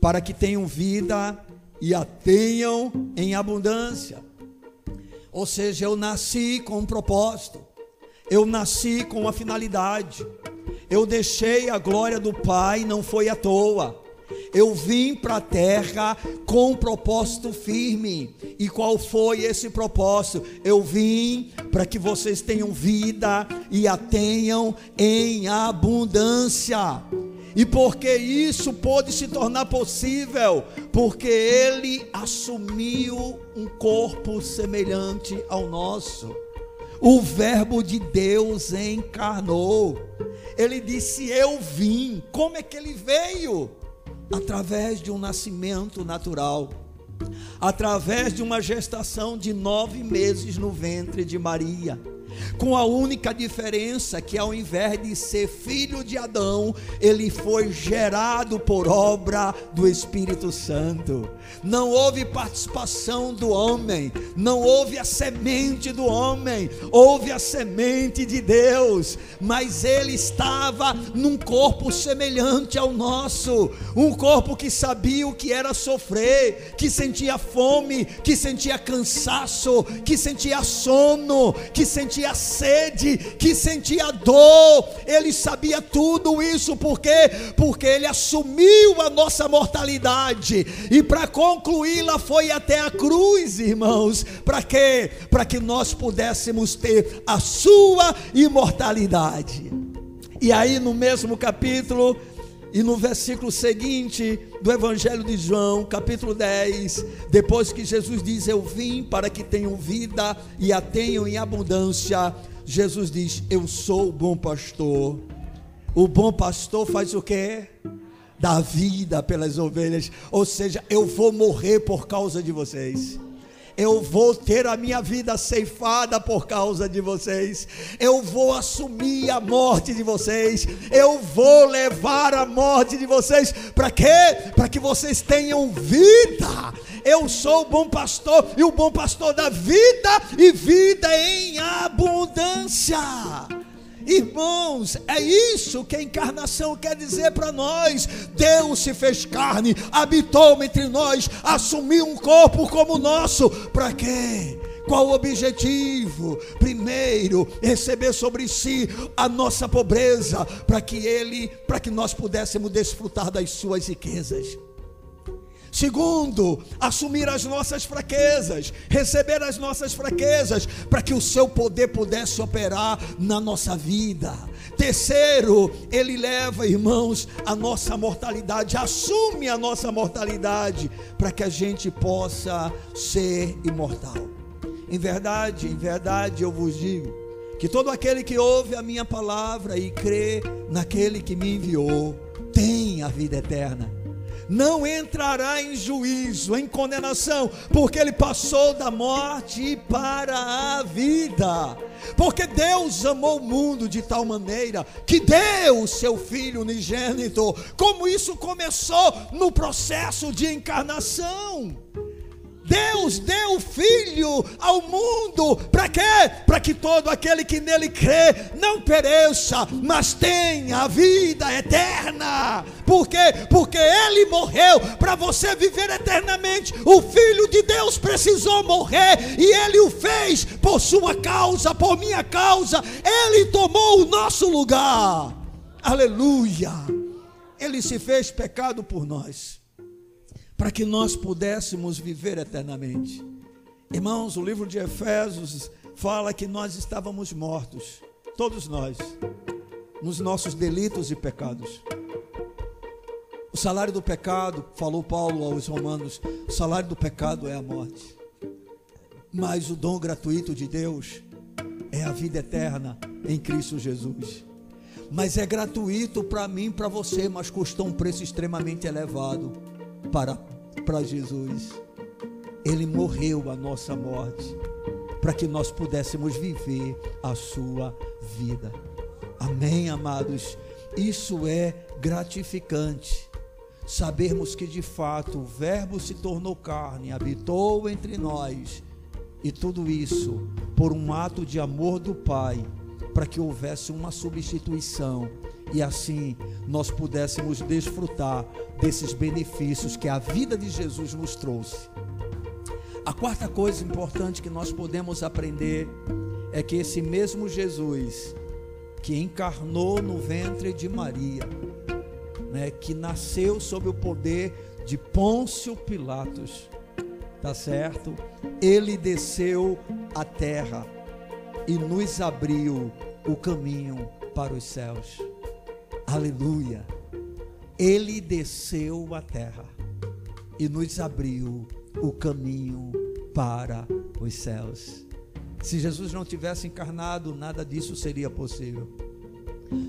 para que tenham vida e a tenham em abundância. Ou seja, eu nasci com um propósito. Eu nasci com uma finalidade. Eu deixei a glória do Pai, não foi à toa. Eu vim para a terra com um propósito firme. E qual foi esse propósito? Eu vim para que vocês tenham vida e a tenham em abundância. E porque isso pôde se tornar possível? Porque ele assumiu um corpo semelhante ao nosso o Verbo de Deus encarnou. Ele disse: Eu vim. Como é que ele veio? Através de um nascimento natural, através de uma gestação de nove meses no ventre de Maria com a única diferença que ao invés de ser filho de Adão, ele foi gerado por obra do Espírito Santo. Não houve participação do homem, não houve a semente do homem, houve a semente de Deus, mas ele estava num corpo semelhante ao nosso, um corpo que sabia o que era sofrer, que sentia fome, que sentia cansaço, que sentia sono, que sentia sede, que sentia dor, ele sabia tudo isso, por quê? Porque ele assumiu a nossa mortalidade, e para concluí-la foi até a cruz, irmãos, para quê? Para que nós pudéssemos ter a sua imortalidade. E aí no mesmo capítulo, e no versículo seguinte do Evangelho de João, capítulo 10, depois que Jesus diz: Eu vim para que tenham vida e a tenham em abundância, Jesus diz: Eu sou o bom pastor. O bom pastor faz o que? Dá vida pelas ovelhas. Ou seja, eu vou morrer por causa de vocês eu vou ter a minha vida ceifada por causa de vocês, eu vou assumir a morte de vocês, eu vou levar a morte de vocês, para quê? Para que vocês tenham vida. Eu sou o bom pastor e o bom pastor da vida e vida em abundância. Irmãos, é isso que a encarnação quer dizer para nós. Deus se fez carne, habitou entre nós, assumiu um corpo como o nosso. Para quê? Qual o objetivo? Primeiro, receber sobre si a nossa pobreza, para que ele, para que nós pudéssemos desfrutar das suas riquezas. Segundo, assumir as nossas fraquezas, receber as nossas fraquezas, para que o seu poder pudesse operar na nossa vida. Terceiro, ele leva, irmãos, a nossa mortalidade, assume a nossa mortalidade, para que a gente possa ser imortal. Em verdade, em verdade eu vos digo, que todo aquele que ouve a minha palavra e crê naquele que me enviou, tem a vida eterna não entrará em juízo, em condenação, porque ele passou da morte para a vida. Porque Deus amou o mundo de tal maneira que deu o seu Filho unigênito, como isso começou no processo de encarnação. Deus deu o Filho ao mundo, para quê? Para que todo aquele que nele crê não pereça, mas tenha a vida eterna. Por quê? Porque Ele morreu para você viver eternamente. O Filho de Deus precisou morrer e Ele o fez por sua causa, por minha causa. Ele tomou o nosso lugar. Aleluia. Ele se fez pecado por nós para que nós pudéssemos viver eternamente. Irmãos, o livro de Efésios fala que nós estávamos mortos, todos nós, nos nossos delitos e pecados. O salário do pecado, falou Paulo aos Romanos, o salário do pecado é a morte. Mas o dom gratuito de Deus é a vida eterna em Cristo Jesus. Mas é gratuito para mim, para você, mas custou um preço extremamente elevado para, para Jesus. Ele morreu a nossa morte para que nós pudéssemos viver a sua vida. Amém, amados? Isso é gratificante. Sabermos que de fato o Verbo se tornou carne, habitou entre nós, e tudo isso por um ato de amor do Pai, para que houvesse uma substituição e assim nós pudéssemos desfrutar desses benefícios que a vida de Jesus nos trouxe. A quarta coisa importante que nós podemos aprender é que esse mesmo Jesus que encarnou no ventre de Maria, né, que nasceu sob o poder de Pôncio Pilatos, tá certo? Ele desceu à terra e nos abriu o caminho para os céus. Aleluia. Ele desceu à terra e nos abriu o caminho para os céus. Se Jesus não tivesse encarnado, nada disso seria possível.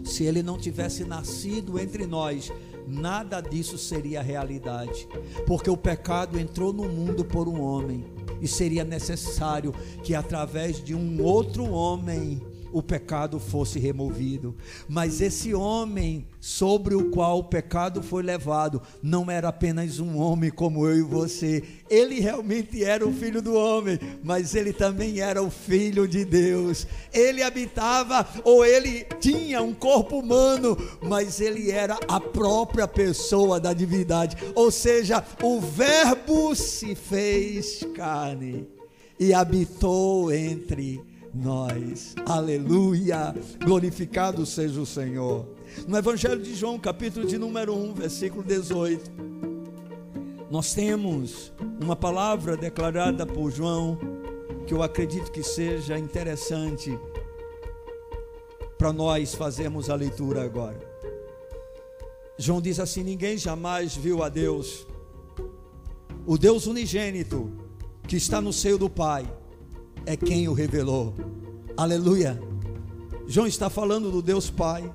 Se ele não tivesse nascido entre nós, nada disso seria realidade, porque o pecado entrou no mundo por um homem e seria necessário que através de um outro homem o pecado fosse removido. Mas esse homem sobre o qual o pecado foi levado não era apenas um homem como eu e você. Ele realmente era o filho do homem, mas ele também era o filho de Deus. Ele habitava ou ele tinha um corpo humano, mas ele era a própria pessoa da divindade. Ou seja, o Verbo se fez carne e habitou entre nós. Aleluia! Glorificado seja o Senhor. No Evangelho de João, capítulo de número 1, versículo 18, nós temos uma palavra declarada por João que eu acredito que seja interessante para nós fazermos a leitura agora. João diz assim: Ninguém jamais viu a Deus, o Deus unigênito que está no seio do Pai é quem o revelou. Aleluia. João está falando do Deus Pai.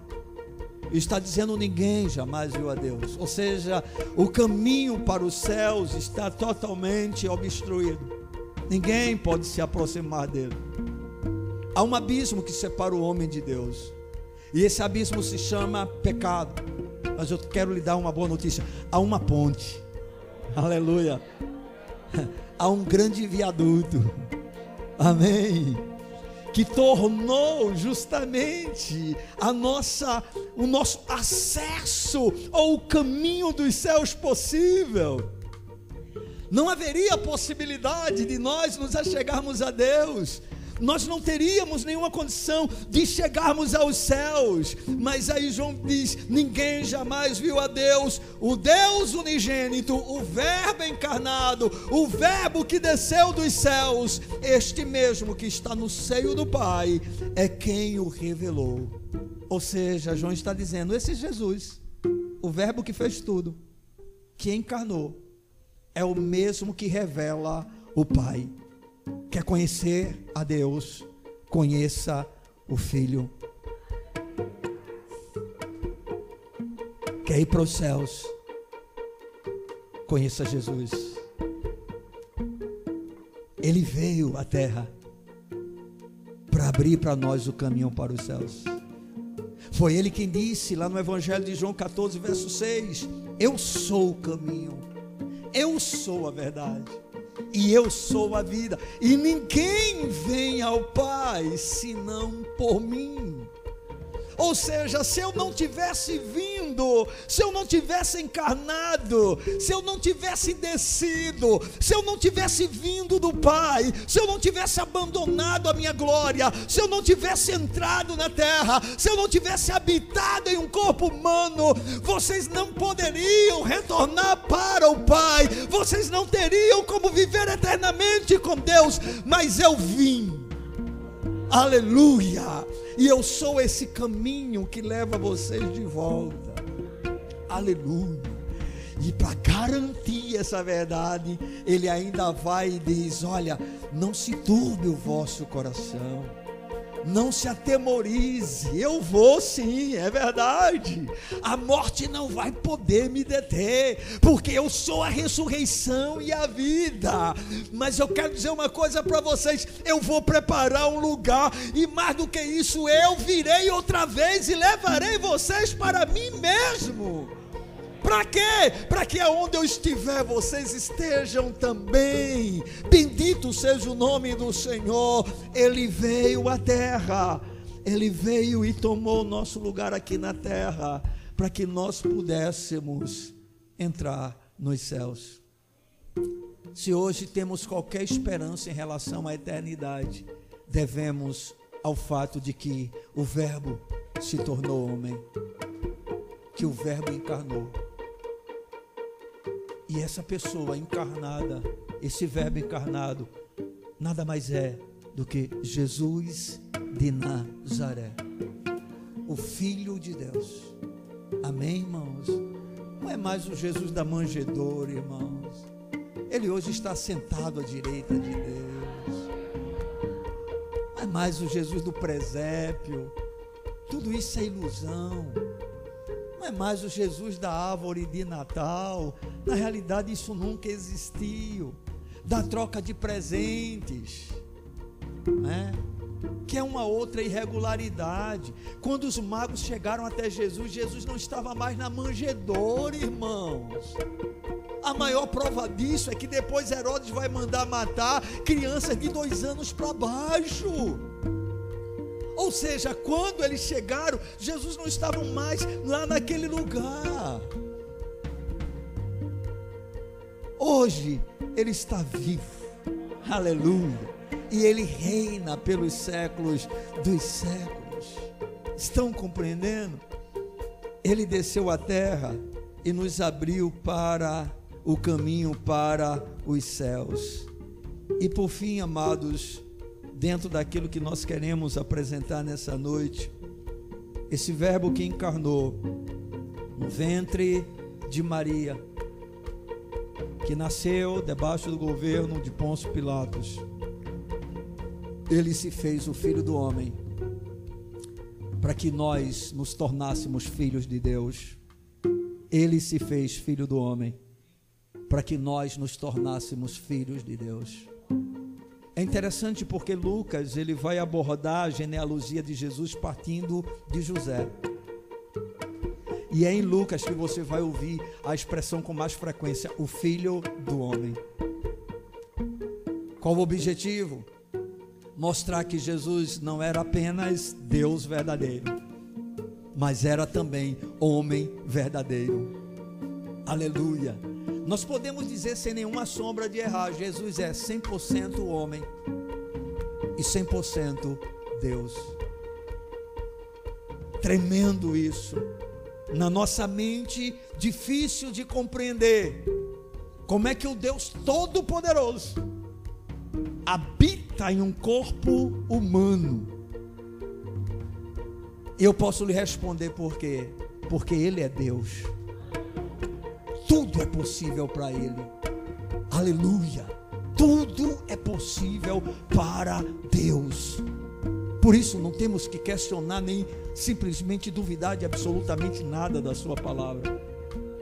Está dizendo ninguém jamais viu a Deus. Ou seja, o caminho para os céus está totalmente obstruído. Ninguém pode se aproximar dele. Há um abismo que separa o homem de Deus. E esse abismo se chama pecado. Mas eu quero lhe dar uma boa notícia. Há uma ponte. Aleluia. Há um grande viaduto Amém. Que tornou justamente a nossa, o nosso acesso ao caminho dos céus possível. Não haveria possibilidade de nós nos achegarmos a Deus, nós não teríamos nenhuma condição de chegarmos aos céus. Mas aí João diz: ninguém jamais viu a Deus, o Deus unigênito, o Verbo encarnado, o Verbo que desceu dos céus, este mesmo que está no seio do Pai, é quem o revelou. Ou seja, João está dizendo: esse Jesus, o Verbo que fez tudo, que encarnou, é o mesmo que revela o Pai. Quer conhecer a Deus? Conheça o Filho. Quer ir para os céus? Conheça Jesus. Ele veio à terra para abrir para nós o caminho para os céus. Foi ele quem disse lá no Evangelho de João 14, verso 6: Eu sou o caminho, eu sou a verdade e eu sou a vida, e ninguém vem ao Pai senão por mim. Ou seja, se eu não tivesse vindo, se eu não tivesse encarnado, se eu não tivesse descido, se eu não tivesse vindo do Pai, se eu não tivesse abandonado a minha glória, se eu não tivesse entrado na terra, se eu não tivesse habitado em um corpo humano, vocês não poderiam retornar para o Pai, vocês não teriam como viver eternamente com Deus, mas eu vim. Aleluia! E eu sou esse caminho que leva vocês de volta. Aleluia. E para garantir essa verdade, ele ainda vai e diz: Olha, não se turbe o vosso coração não se atemorize, eu vou sim, é verdade. A morte não vai poder me deter, porque eu sou a ressurreição e a vida. Mas eu quero dizer uma coisa para vocês: eu vou preparar um lugar, e mais do que isso, eu virei outra vez e levarei vocês para mim mesmo. Para quê? Para que aonde eu estiver vocês estejam também. Bendito seja o nome do Senhor. Ele veio à terra. Ele veio e tomou o nosso lugar aqui na terra, para que nós pudéssemos entrar nos céus. Se hoje temos qualquer esperança em relação à eternidade, devemos ao fato de que o Verbo se tornou homem, que o Verbo encarnou e essa pessoa encarnada, esse verbo encarnado, nada mais é do que Jesus de Nazaré, o Filho de Deus. Amém, irmãos? Não é mais o Jesus da manjedoura, irmãos. Ele hoje está sentado à direita de Deus. Não é mais o Jesus do presépio. Tudo isso é ilusão é mais o Jesus da árvore de Natal. Na realidade, isso nunca existiu. Da troca de presentes, né? que é uma outra irregularidade. Quando os magos chegaram até Jesus, Jesus não estava mais na manjedoura, irmãos. A maior prova disso é que depois Herodes vai mandar matar crianças de dois anos para baixo. Ou seja, quando eles chegaram, Jesus não estava mais lá naquele lugar. Hoje ele está vivo. Aleluia. E ele reina pelos séculos dos séculos. Estão compreendendo? Ele desceu à terra e nos abriu para o caminho para os céus. E por fim, amados, dentro daquilo que nós queremos apresentar nessa noite. Esse Verbo que encarnou no ventre de Maria, que nasceu debaixo do governo de Pôncio Pilatos. Ele se fez o filho do homem para que nós nos tornássemos filhos de Deus. Ele se fez filho do homem para que nós nos tornássemos filhos de Deus. É interessante porque Lucas ele vai abordar a genealogia de Jesus partindo de José. E é em Lucas que você vai ouvir a expressão com mais frequência, o filho do homem. Qual o objetivo? Mostrar que Jesus não era apenas Deus verdadeiro, mas era também homem verdadeiro. Aleluia. Nós podemos dizer sem nenhuma sombra de errar: Jesus é 100% homem e 100% Deus. Tremendo isso. Na nossa mente, difícil de compreender. Como é que o Deus Todo-Poderoso habita em um corpo humano? Eu posso lhe responder por quê? Porque Ele é Deus. Tudo é possível para Ele. Aleluia. Tudo é possível para Deus. Por isso não temos que questionar nem simplesmente duvidar de absolutamente nada da Sua palavra,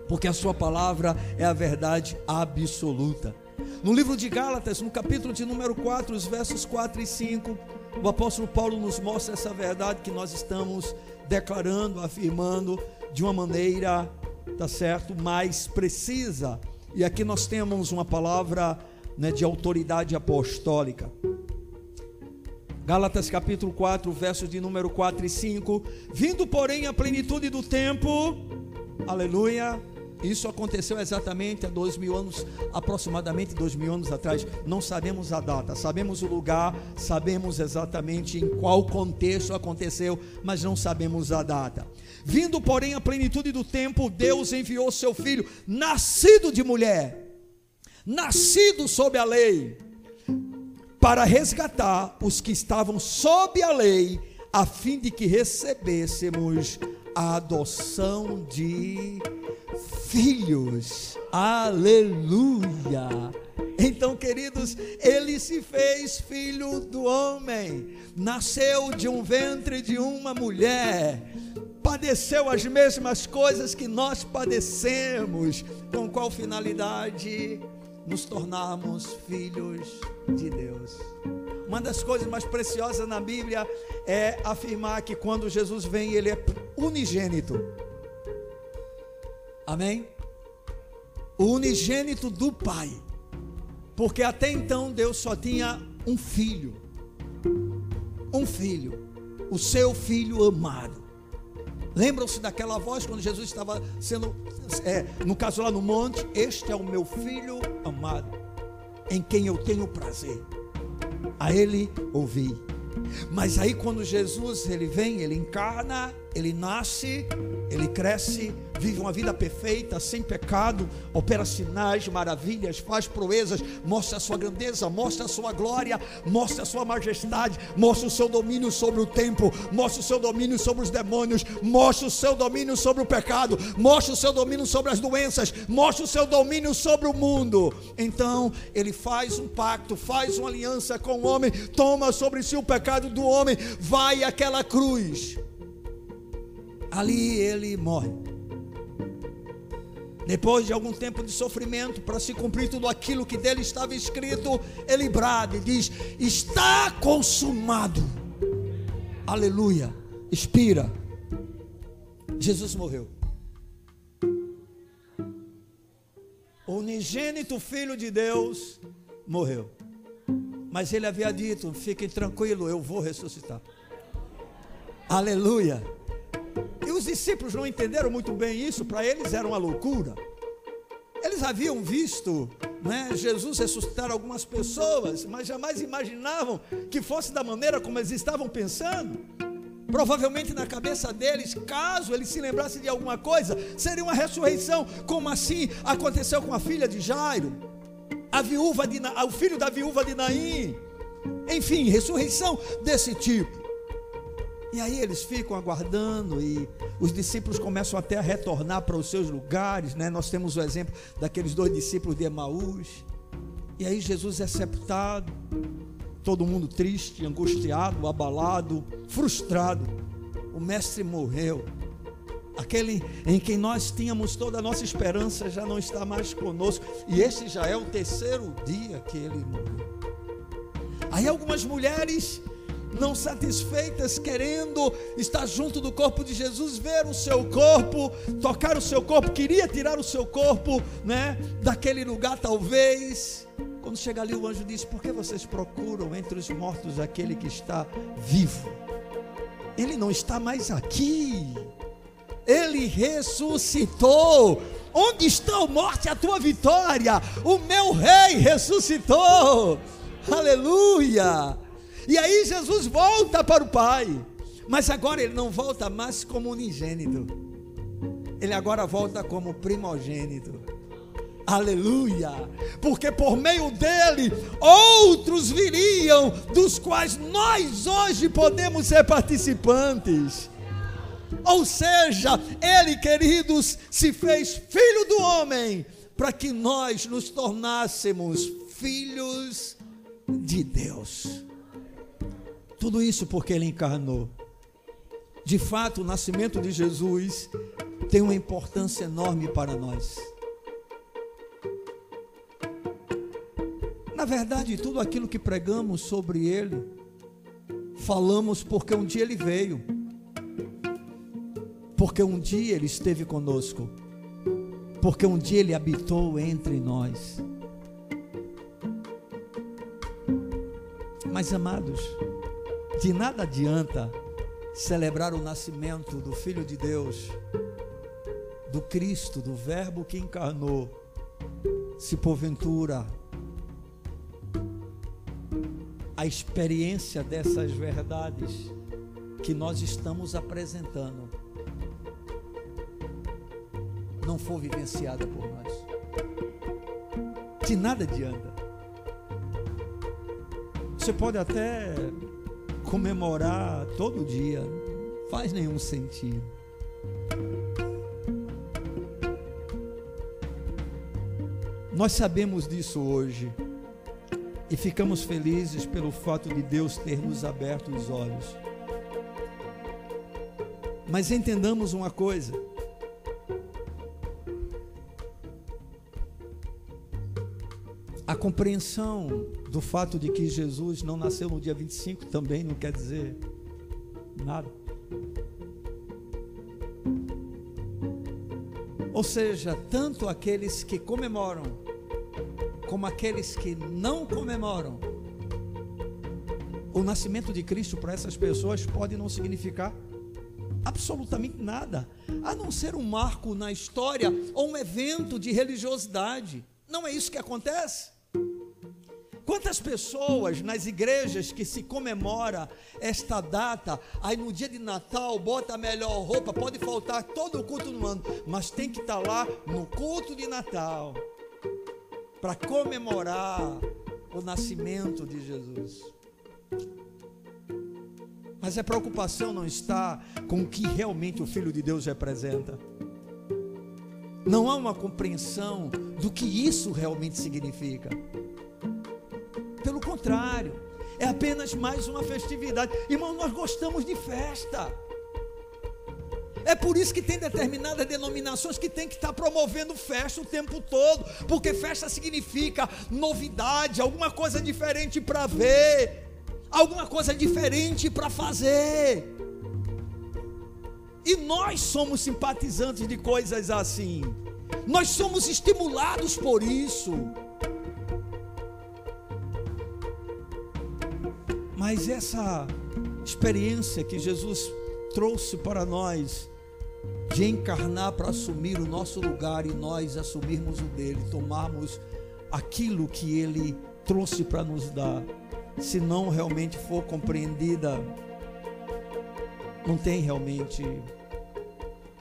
porque a Sua palavra é a verdade absoluta. No livro de Gálatas, no capítulo de número 4, os versos 4 e 5, o apóstolo Paulo nos mostra essa verdade que nós estamos declarando, afirmando de uma maneira, tá certo, mais precisa. E aqui nós temos uma palavra né, de autoridade apostólica. Gálatas capítulo 4, versos de número 4 e 5. Vindo, porém, a plenitude do tempo, aleluia. Isso aconteceu exatamente há dois mil anos, aproximadamente dois mil anos atrás. Não sabemos a data, sabemos o lugar, sabemos exatamente em qual contexto aconteceu, mas não sabemos a data. Vindo, porém, a plenitude do tempo, Deus enviou seu filho, nascido de mulher, nascido sob a lei para resgatar os que estavam sob a lei, a fim de que recebêssemos a adoção de filhos. Aleluia! Então, queridos, ele se fez filho do homem, nasceu de um ventre de uma mulher, padeceu as mesmas coisas que nós padecemos, com qual finalidade? nos tornarmos filhos de Deus. Uma das coisas mais preciosas na Bíblia é afirmar que quando Jesus vem, ele é unigênito. Amém? O unigênito do Pai. Porque até então Deus só tinha um filho. Um filho. O seu filho amado. Lembram-se daquela voz quando Jesus estava sendo, é, no caso lá no monte: Este é o meu filho amado, em quem eu tenho prazer. A ele ouvi. Mas aí quando Jesus ele vem, ele encarna, ele nasce, ele cresce, vive uma vida perfeita, sem pecado, opera sinais, maravilhas, faz proezas, mostra a sua grandeza, mostra a sua glória, mostra a sua majestade, mostra o seu domínio sobre o tempo, mostra o seu domínio sobre os demônios, mostra o seu domínio sobre o pecado, mostra o seu domínio sobre as doenças, mostra o seu domínio sobre o mundo. Então, ele faz um pacto, faz uma aliança com o homem, toma sobre si o pecado do homem, vai àquela cruz ali ele morre. Depois de algum tempo de sofrimento, para se cumprir tudo aquilo que dele estava escrito, ele brada e diz: Está consumado. Aleluia. Expira. Jesus morreu. O unigênito Filho de Deus morreu. Mas ele havia dito: Fiquem tranquilos, eu vou ressuscitar. Aleluia. Os discípulos não entenderam muito bem isso, para eles era uma loucura. Eles haviam visto né, Jesus ressuscitar algumas pessoas, mas jamais imaginavam que fosse da maneira como eles estavam pensando. Provavelmente na cabeça deles, caso eles se lembrassem de alguma coisa, seria uma ressurreição, como assim aconteceu com a filha de Jairo, a viúva de, o filho da viúva de Naim. Enfim, ressurreição desse tipo. E aí eles ficam aguardando e os discípulos começam até a retornar para os seus lugares, né? Nós temos o exemplo daqueles dois discípulos de Emaús. E aí Jesus é sepultado, todo mundo triste, angustiado, abalado, frustrado. O mestre morreu. Aquele em quem nós tínhamos toda a nossa esperança já não está mais conosco. E este já é o terceiro dia que ele morreu. Aí algumas mulheres não satisfeitas, querendo estar junto do corpo de Jesus, ver o seu corpo, tocar o seu corpo, queria tirar o seu corpo, né, daquele lugar talvez. Quando chega ali o anjo diz: "Por que vocês procuram entre os mortos aquele que está vivo? Ele não está mais aqui. Ele ressuscitou. Onde está a morte, a tua vitória? O meu rei ressuscitou. Aleluia! E aí Jesus volta para o Pai. Mas agora ele não volta mais como unigênito. Ele agora volta como primogênito. Aleluia! Porque por meio dele outros viriam, dos quais nós hoje podemos ser participantes. Ou seja, ele, queridos, se fez filho do homem para que nós nos tornássemos filhos de Deus. Tudo isso porque ele encarnou. De fato, o nascimento de Jesus tem uma importância enorme para nós. Na verdade, tudo aquilo que pregamos sobre ele, falamos porque um dia ele veio, porque um dia ele esteve conosco, porque um dia ele habitou entre nós. Mas amados, de nada adianta celebrar o nascimento do Filho de Deus, do Cristo, do Verbo que encarnou, se porventura a experiência dessas verdades que nós estamos apresentando não for vivenciada por nós. De nada adianta. Você pode até comemorar todo dia, faz nenhum sentido. Nós sabemos disso hoje e ficamos felizes pelo fato de Deus ter nos aberto os olhos. Mas entendamos uma coisa: compreensão do fato de que Jesus não nasceu no dia 25 também não quer dizer nada. Ou seja, tanto aqueles que comemoram como aqueles que não comemoram. O nascimento de Cristo para essas pessoas pode não significar absolutamente nada, a não ser um marco na história ou um evento de religiosidade. Não é isso que acontece. Quantas pessoas nas igrejas que se comemora esta data, aí no dia de Natal bota a melhor roupa, pode faltar todo o culto no ano, mas tem que estar lá no culto de Natal para comemorar o nascimento de Jesus. Mas a preocupação não está com o que realmente o Filho de Deus representa. Não há uma compreensão do que isso realmente significa. Contrário, é apenas mais uma festividade. Irmão, nós gostamos de festa. É por isso que tem determinadas denominações que tem que estar promovendo festa o tempo todo, porque festa significa novidade, alguma coisa diferente para ver, alguma coisa diferente para fazer. E nós somos simpatizantes de coisas assim. Nós somos estimulados por isso. Mas essa experiência que Jesus trouxe para nós de encarnar para assumir o nosso lugar e nós assumirmos o dele, tomarmos aquilo que ele trouxe para nos dar, se não realmente for compreendida, não tem realmente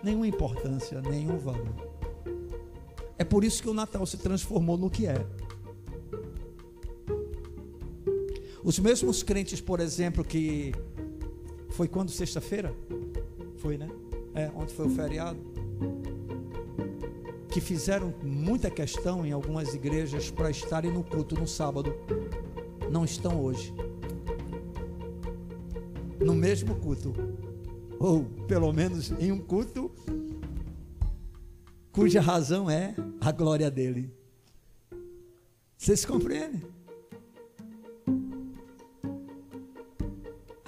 nenhuma importância, nenhum valor. É por isso que o Natal se transformou no que é. Os mesmos crentes, por exemplo, que foi quando sexta-feira? Foi, né? é, ontem foi o feriado, que fizeram muita questão em algumas igrejas para estarem no culto no sábado, não estão hoje. No mesmo culto, ou pelo menos em um culto cuja razão é a glória dele. Vocês compreendem?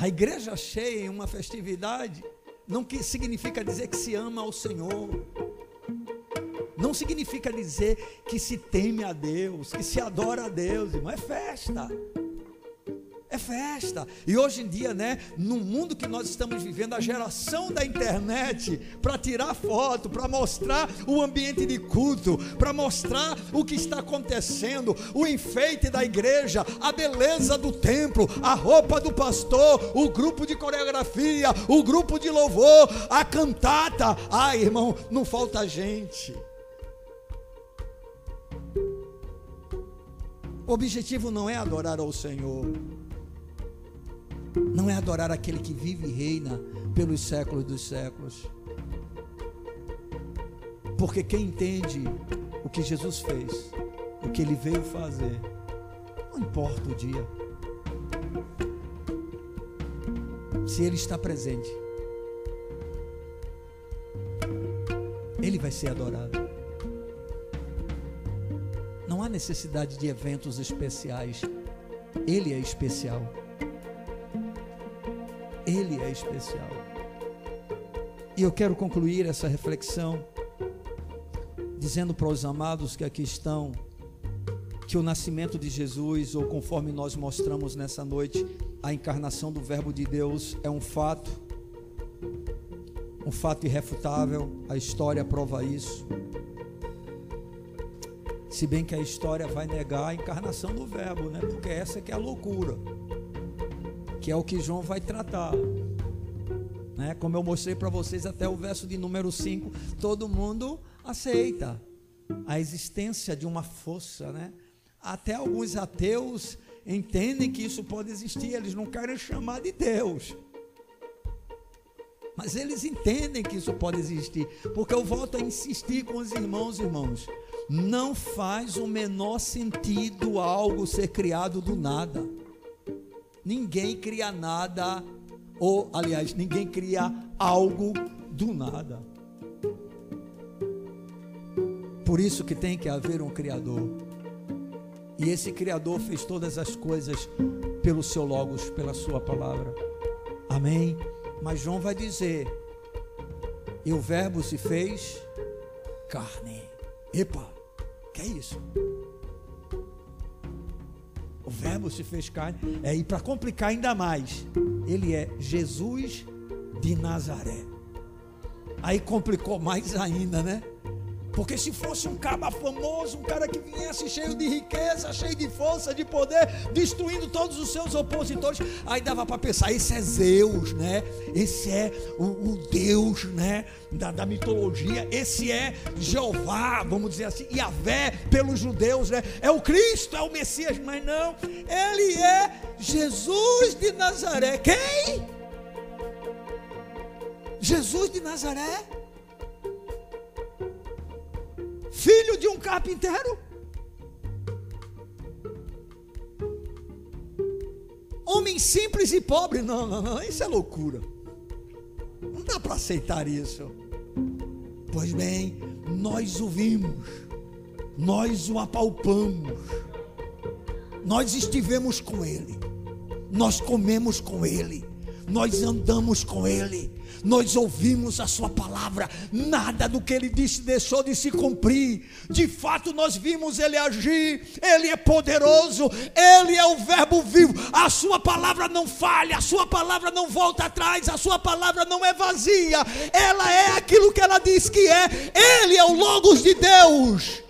A igreja cheia em uma festividade não que significa dizer que se ama ao Senhor. Não significa dizer que se teme a Deus, que se adora a Deus, irmão. É festa. Festa. E hoje em dia, né, no mundo que nós estamos vivendo, a geração da internet, para tirar foto, para mostrar o ambiente de culto, para mostrar o que está acontecendo, o enfeite da igreja, a beleza do templo, a roupa do pastor, o grupo de coreografia, o grupo de louvor, a cantata. Ai, irmão, não falta gente. O objetivo não é adorar ao Senhor, não é adorar aquele que vive e reina pelos séculos dos séculos. Porque quem entende o que Jesus fez, o que ele veio fazer, não importa o dia, se ele está presente, ele vai ser adorado há necessidade de eventos especiais. Ele é especial. Ele é especial. E eu quero concluir essa reflexão dizendo para os amados que aqui estão que o nascimento de Jesus, ou conforme nós mostramos nessa noite, a encarnação do Verbo de Deus é um fato, um fato irrefutável, a história prova isso. Se bem que a história vai negar a encarnação do verbo, né? Porque essa que é a loucura. Que é o que João vai tratar. Né? Como eu mostrei para vocês até o verso de número 5, todo mundo aceita a existência de uma força, né? Até alguns ateus entendem que isso pode existir, eles não querem chamar de Deus. Mas eles entendem que isso pode existir, porque eu volto a insistir com os irmãos, irmãos não faz o menor sentido algo ser criado do nada. Ninguém cria nada, ou aliás, ninguém cria algo do nada. Por isso que tem que haver um Criador. E esse Criador fez todas as coisas pelo seu Logos, pela sua palavra. Amém? Mas João vai dizer: E o Verbo se fez carne. Epa! Que é isso? Verbo se fez carne. É, e para complicar ainda mais, ele é Jesus de Nazaré. Aí complicou mais ainda, né? Porque se fosse um caba famoso, um cara que viesse cheio de riqueza, cheio de força, de poder, destruindo todos os seus opositores, aí dava para pensar, esse é Zeus, né? Esse é o, o Deus, né? Da, da, mitologia, esse é Jeová, vamos dizer assim, Yahvé pelos judeus, né? É o Cristo, é o Messias, mas não, ele é Jesus de Nazaré. Quem? Jesus de Nazaré filho de um carpinteiro? Homem simples e pobre, não, não, não, isso é loucura. Não dá para aceitar isso. Pois bem, nós o vimos, nós o apalpamos, nós estivemos com ele, nós comemos com ele, nós andamos com ele, nós ouvimos a Sua palavra, nada do que Ele disse deixou de se cumprir. De fato, nós vimos Ele agir, Ele é poderoso, Ele é o Verbo vivo. A Sua palavra não falha, a Sua palavra não volta atrás, a Sua palavra não é vazia, ela é aquilo que ela diz que é, Ele é o Logos de Deus.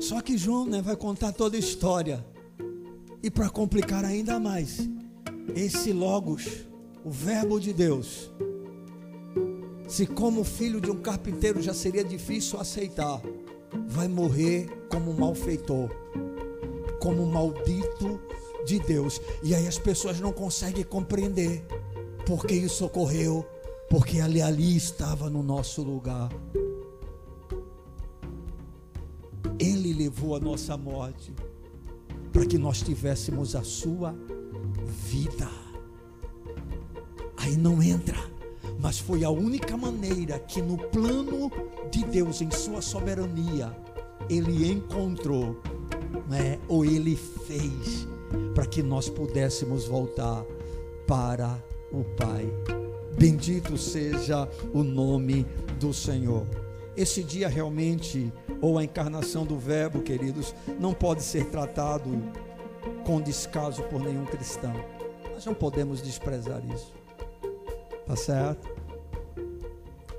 Só que João né, vai contar toda a história. E para complicar ainda mais, esse Logos, o Verbo de Deus, se como filho de um carpinteiro já seria difícil aceitar, vai morrer como um malfeitor, como um maldito de Deus. E aí as pessoas não conseguem compreender porque isso ocorreu, porque ele ali estava no nosso lugar. Ele levou a nossa morte para que nós tivéssemos a sua vida. Aí não entra, mas foi a única maneira que no plano de Deus, em sua soberania, ele encontrou, né, ou ele fez, para que nós pudéssemos voltar para o Pai. Bendito seja o nome do Senhor. Esse dia realmente, ou a encarnação do Verbo, queridos, não pode ser tratado com descaso por nenhum cristão. Nós não podemos desprezar isso. Tá certo?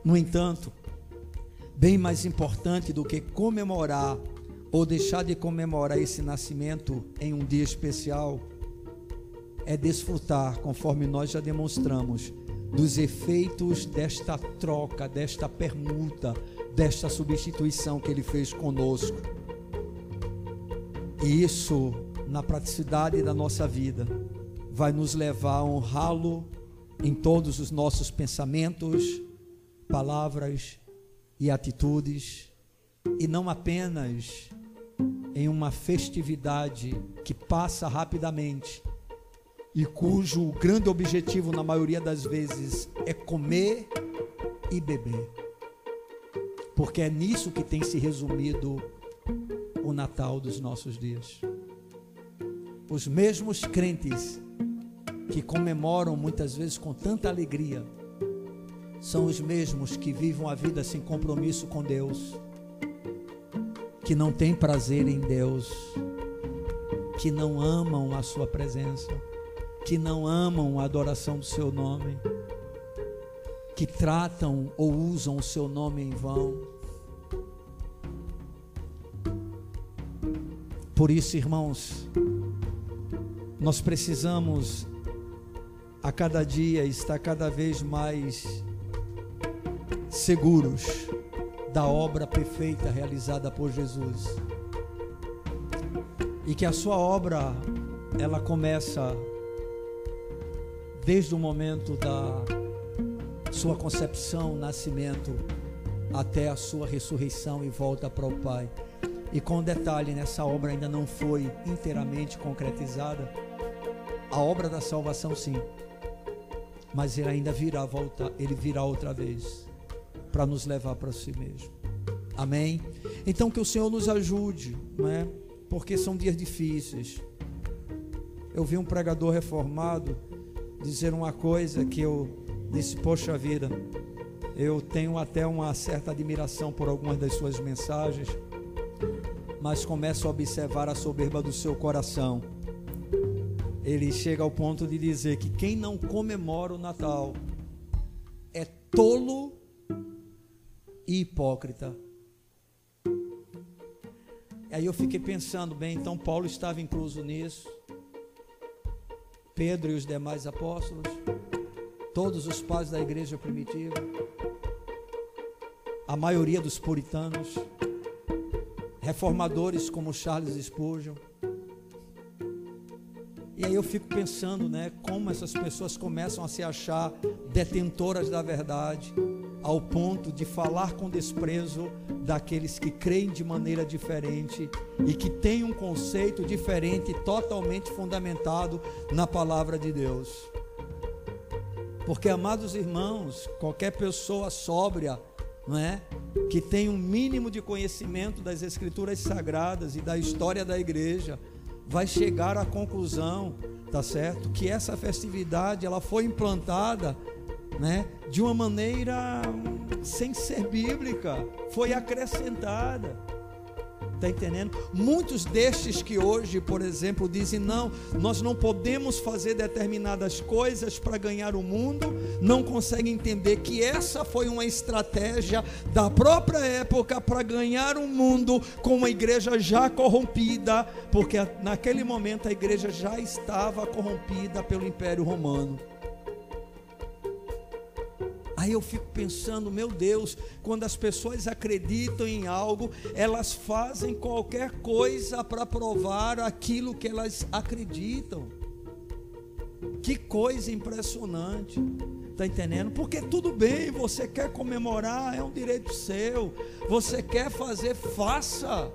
No entanto, bem mais importante do que comemorar ou deixar de comemorar esse nascimento em um dia especial é desfrutar, conforme nós já demonstramos, dos efeitos desta troca, desta permuta, desta substituição que ele fez conosco. E isso, na praticidade da nossa vida, vai nos levar a honrá-lo em todos os nossos pensamentos, palavras e atitudes, e não apenas em uma festividade que passa rapidamente e cujo grande objetivo, na maioria das vezes, é comer e beber. Porque é nisso que tem se resumido o Natal dos nossos dias. Os mesmos crentes que comemoram muitas vezes com tanta alegria são os mesmos que vivem a vida sem compromisso com Deus, que não têm prazer em Deus, que não amam a Sua presença, que não amam a adoração do Seu nome, que tratam ou usam o Seu nome em vão. Por isso, irmãos, nós precisamos a cada dia estar cada vez mais seguros da obra perfeita realizada por Jesus. E que a sua obra ela começa desde o momento da sua concepção, nascimento, até a sua ressurreição e volta para o Pai. E com detalhe, nessa obra ainda não foi inteiramente concretizada. A obra da salvação sim. Mas ele ainda virá voltar, ele virá outra vez para nos levar para si mesmo. Amém? Então que o Senhor nos ajude, não é? Porque são dias difíceis. Eu vi um pregador reformado dizer uma coisa que eu disse, poxa vida, eu tenho até uma certa admiração por algumas das suas mensagens, mas começo a observar a soberba do seu coração. Ele chega ao ponto de dizer que quem não comemora o Natal é tolo e hipócrita. Aí eu fiquei pensando, bem, então Paulo estava incluso nisso, Pedro e os demais apóstolos, todos os pais da igreja primitiva, a maioria dos puritanos, reformadores como Charles Spurgeon. E aí eu fico pensando, né, como essas pessoas começam a se achar detentoras da verdade ao ponto de falar com desprezo daqueles que creem de maneira diferente e que têm um conceito diferente, totalmente fundamentado na palavra de Deus. Porque, amados irmãos, qualquer pessoa sóbria, não é? Que tem um mínimo de conhecimento das escrituras sagradas e da história da igreja, vai chegar à conclusão, tá certo? Que essa festividade ela foi implantada né, de uma maneira sem ser bíblica, foi acrescentada. Está entendendo? Muitos destes que hoje, por exemplo, dizem: não, nós não podemos fazer determinadas coisas para ganhar o mundo, não conseguem entender que essa foi uma estratégia da própria época para ganhar o mundo com uma igreja já corrompida, porque naquele momento a igreja já estava corrompida pelo Império Romano. Aí eu fico pensando, meu Deus, quando as pessoas acreditam em algo, elas fazem qualquer coisa para provar aquilo que elas acreditam. Que coisa impressionante. Está entendendo? Porque tudo bem, você quer comemorar, é um direito seu. Você quer fazer, faça.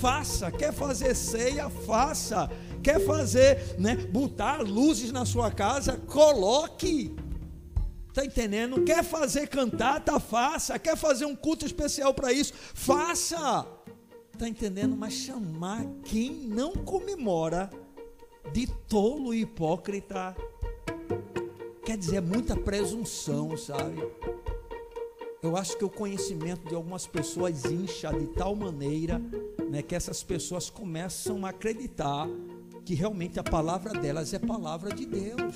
Faça. Quer fazer ceia, faça. Quer fazer, né, botar luzes na sua casa, coloque. Está entendendo? Quer fazer cantata? Faça. Quer fazer um culto especial para isso? Faça. Está entendendo? Mas chamar quem não comemora de tolo e hipócrita quer dizer é muita presunção, sabe? eu acho que o conhecimento de algumas pessoas incha de tal maneira né, que essas pessoas começam a acreditar que realmente a palavra delas é palavra de Deus.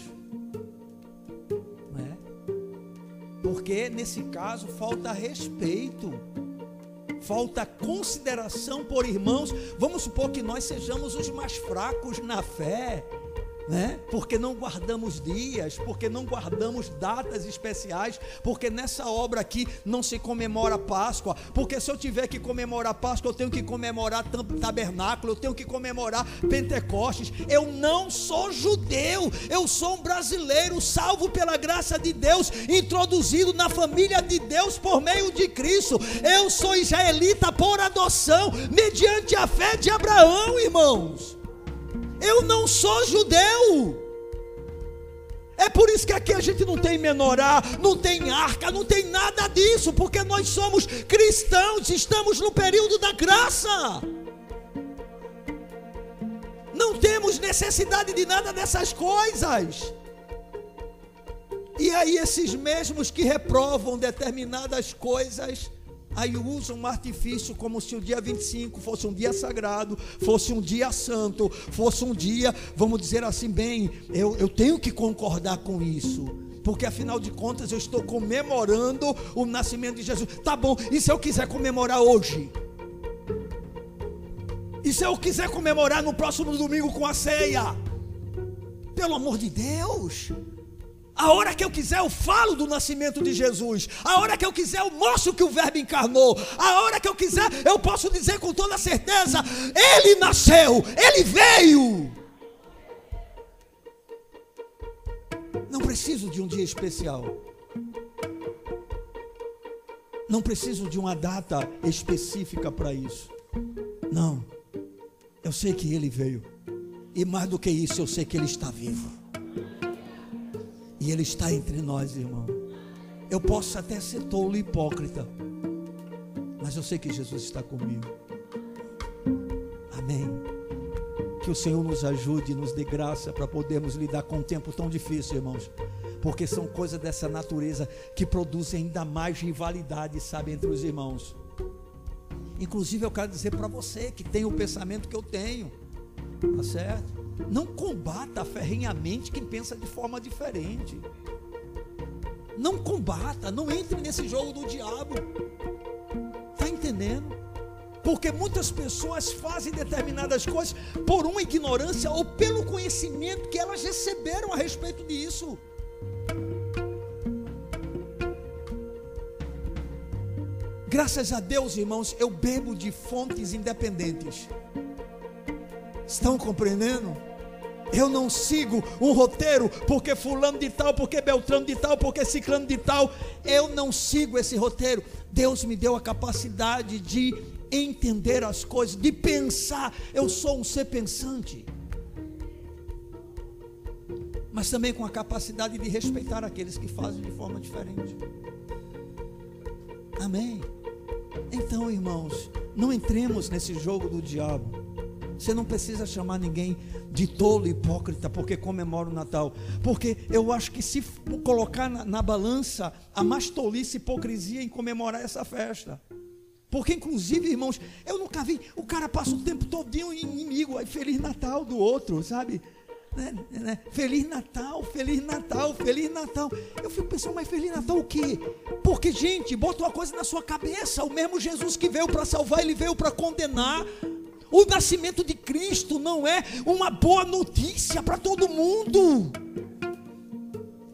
Porque nesse caso falta respeito, falta consideração por irmãos. Vamos supor que nós sejamos os mais fracos na fé né? Porque não guardamos dias, porque não guardamos datas especiais, porque nessa obra aqui não se comemora Páscoa, porque se eu tiver que comemorar Páscoa, eu tenho que comemorar tabernáculo, eu tenho que comemorar Pentecostes. Eu não sou judeu, eu sou um brasileiro salvo pela graça de Deus, introduzido na família de Deus por meio de Cristo. Eu sou israelita por adoção, mediante a fé de Abraão, irmãos. Eu não sou judeu. É por isso que aqui a gente não tem menorá, não tem arca, não tem nada disso, porque nós somos cristãos, estamos no período da graça. Não temos necessidade de nada dessas coisas. E aí, esses mesmos que reprovam determinadas coisas, Aí usam um artifício como se o dia 25 fosse um dia sagrado, fosse um dia santo, fosse um dia, vamos dizer assim, bem, eu, eu tenho que concordar com isso. Porque afinal de contas eu estou comemorando o nascimento de Jesus. Tá bom, e se eu quiser comemorar hoje? E se eu quiser comemorar no próximo domingo com a ceia? Pelo amor de Deus, a hora que eu quiser, eu falo do nascimento de Jesus. A hora que eu quiser, eu mostro que o Verbo encarnou. A hora que eu quiser, eu posso dizer com toda certeza: Ele nasceu, Ele veio. Não preciso de um dia especial. Não preciso de uma data específica para isso. Não. Eu sei que Ele veio. E mais do que isso, eu sei que Ele está vivo. E Ele está entre nós, irmão. Eu posso até ser tolo e hipócrita, mas eu sei que Jesus está comigo. Amém. Que o Senhor nos ajude, nos dê graça para podermos lidar com um tempo tão difícil, irmãos. Porque são coisas dessa natureza que produzem ainda mais rivalidade, sabe, entre os irmãos. Inclusive, eu quero dizer para você que tem o pensamento que eu tenho, tá certo? Não combata ferrenhamente quem pensa de forma diferente. Não combata, não entre nesse jogo do diabo. Está entendendo? Porque muitas pessoas fazem determinadas coisas por uma ignorância ou pelo conhecimento que elas receberam a respeito disso. Graças a Deus, irmãos, eu bebo de fontes independentes. Estão compreendendo? Eu não sigo um roteiro porque fulano de tal, porque beltrano de tal, porque ciclano de tal. Eu não sigo esse roteiro. Deus me deu a capacidade de entender as coisas, de pensar. Eu sou um ser pensante. Mas também com a capacidade de respeitar aqueles que fazem de forma diferente. Amém. Então, irmãos, não entremos nesse jogo do diabo. Você não precisa chamar ninguém de tolo, hipócrita, porque comemora o Natal. Porque eu acho que se colocar na, na balança a mais tolice hipocrisia em comemorar essa festa. Porque, inclusive, irmãos, eu nunca vi. O cara passa o tempo todinho inimigo, aí Feliz Natal do outro, sabe? Né, né? Feliz Natal, Feliz Natal, Feliz Natal. Eu fico pensando, mas Feliz Natal o quê? Porque, gente, bota uma coisa na sua cabeça: o mesmo Jesus que veio para salvar, ele veio para condenar. O nascimento de Cristo não é uma boa notícia para todo mundo.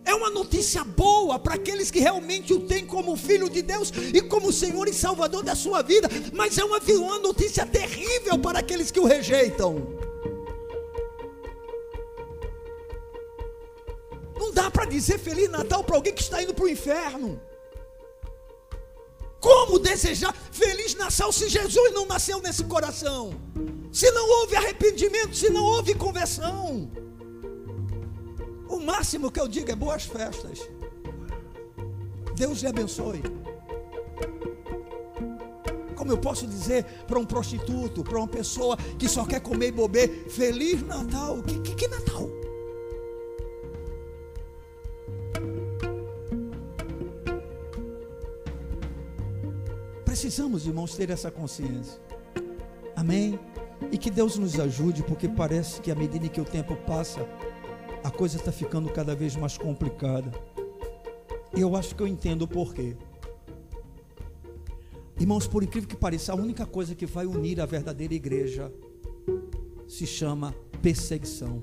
É uma notícia boa para aqueles que realmente o têm como filho de Deus e como Senhor e Salvador da sua vida, mas é uma, uma notícia terrível para aqueles que o rejeitam. Não dá para dizer Feliz Natal para alguém que está indo para o inferno. Como desejar feliz Natal se Jesus não nasceu nesse coração? Se não houve arrependimento, se não houve conversão. O máximo que eu digo é boas festas. Deus lhe abençoe. Como eu posso dizer para um prostituto, para uma pessoa que só quer comer e beber, Feliz Natal? Que, que, que Natal? Precisamos, irmãos, ter essa consciência. Amém? E que Deus nos ajude, porque parece que à medida que o tempo passa, a coisa está ficando cada vez mais complicada. E eu acho que eu entendo o porquê. Irmãos, por incrível que pareça, a única coisa que vai unir a verdadeira igreja se chama perseguição.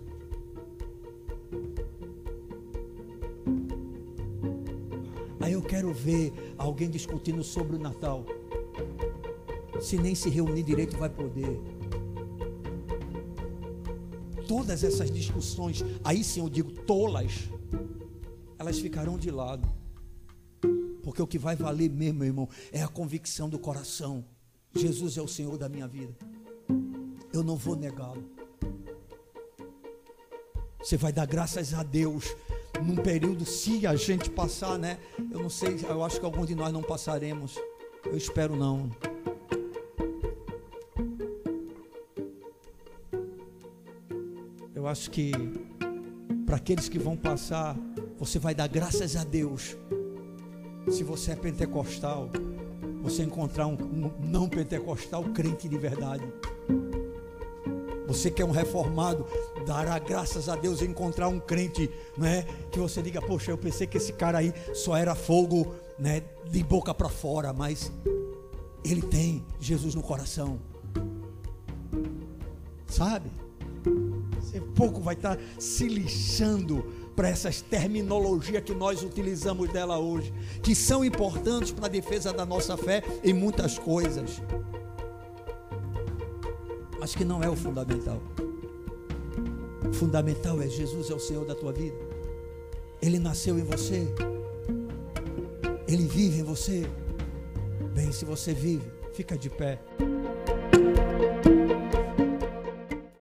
Aí eu quero ver alguém discutindo sobre o Natal. Se nem se reunir direito vai poder. Todas essas discussões, aí sim eu digo tolas, elas ficarão de lado. Porque o que vai valer mesmo, meu irmão, é a convicção do coração. Jesus é o Senhor da minha vida. Eu não vou negá-lo. Você vai dar graças a Deus num período, se a gente passar, né? Eu não sei, eu acho que alguns de nós não passaremos. Eu espero não. Eu acho que para aqueles que vão passar, você vai dar graças a Deus. Se você é pentecostal, você encontrar um, um não pentecostal crente de verdade. Você que é um reformado, dará graças a Deus encontrar um crente, né? Que você diga, poxa, eu pensei que esse cara aí só era fogo, né? De boca para fora, mas ele tem Jesus no coração, sabe? Você pouco vai estar se lixando para essas terminologias que nós utilizamos dela hoje, que são importantes para a defesa da nossa fé em muitas coisas mas que não é o fundamental. O fundamental é Jesus é o Senhor da tua vida. Ele nasceu em você. Ele vive em você. Bem, se você vive, fica de pé.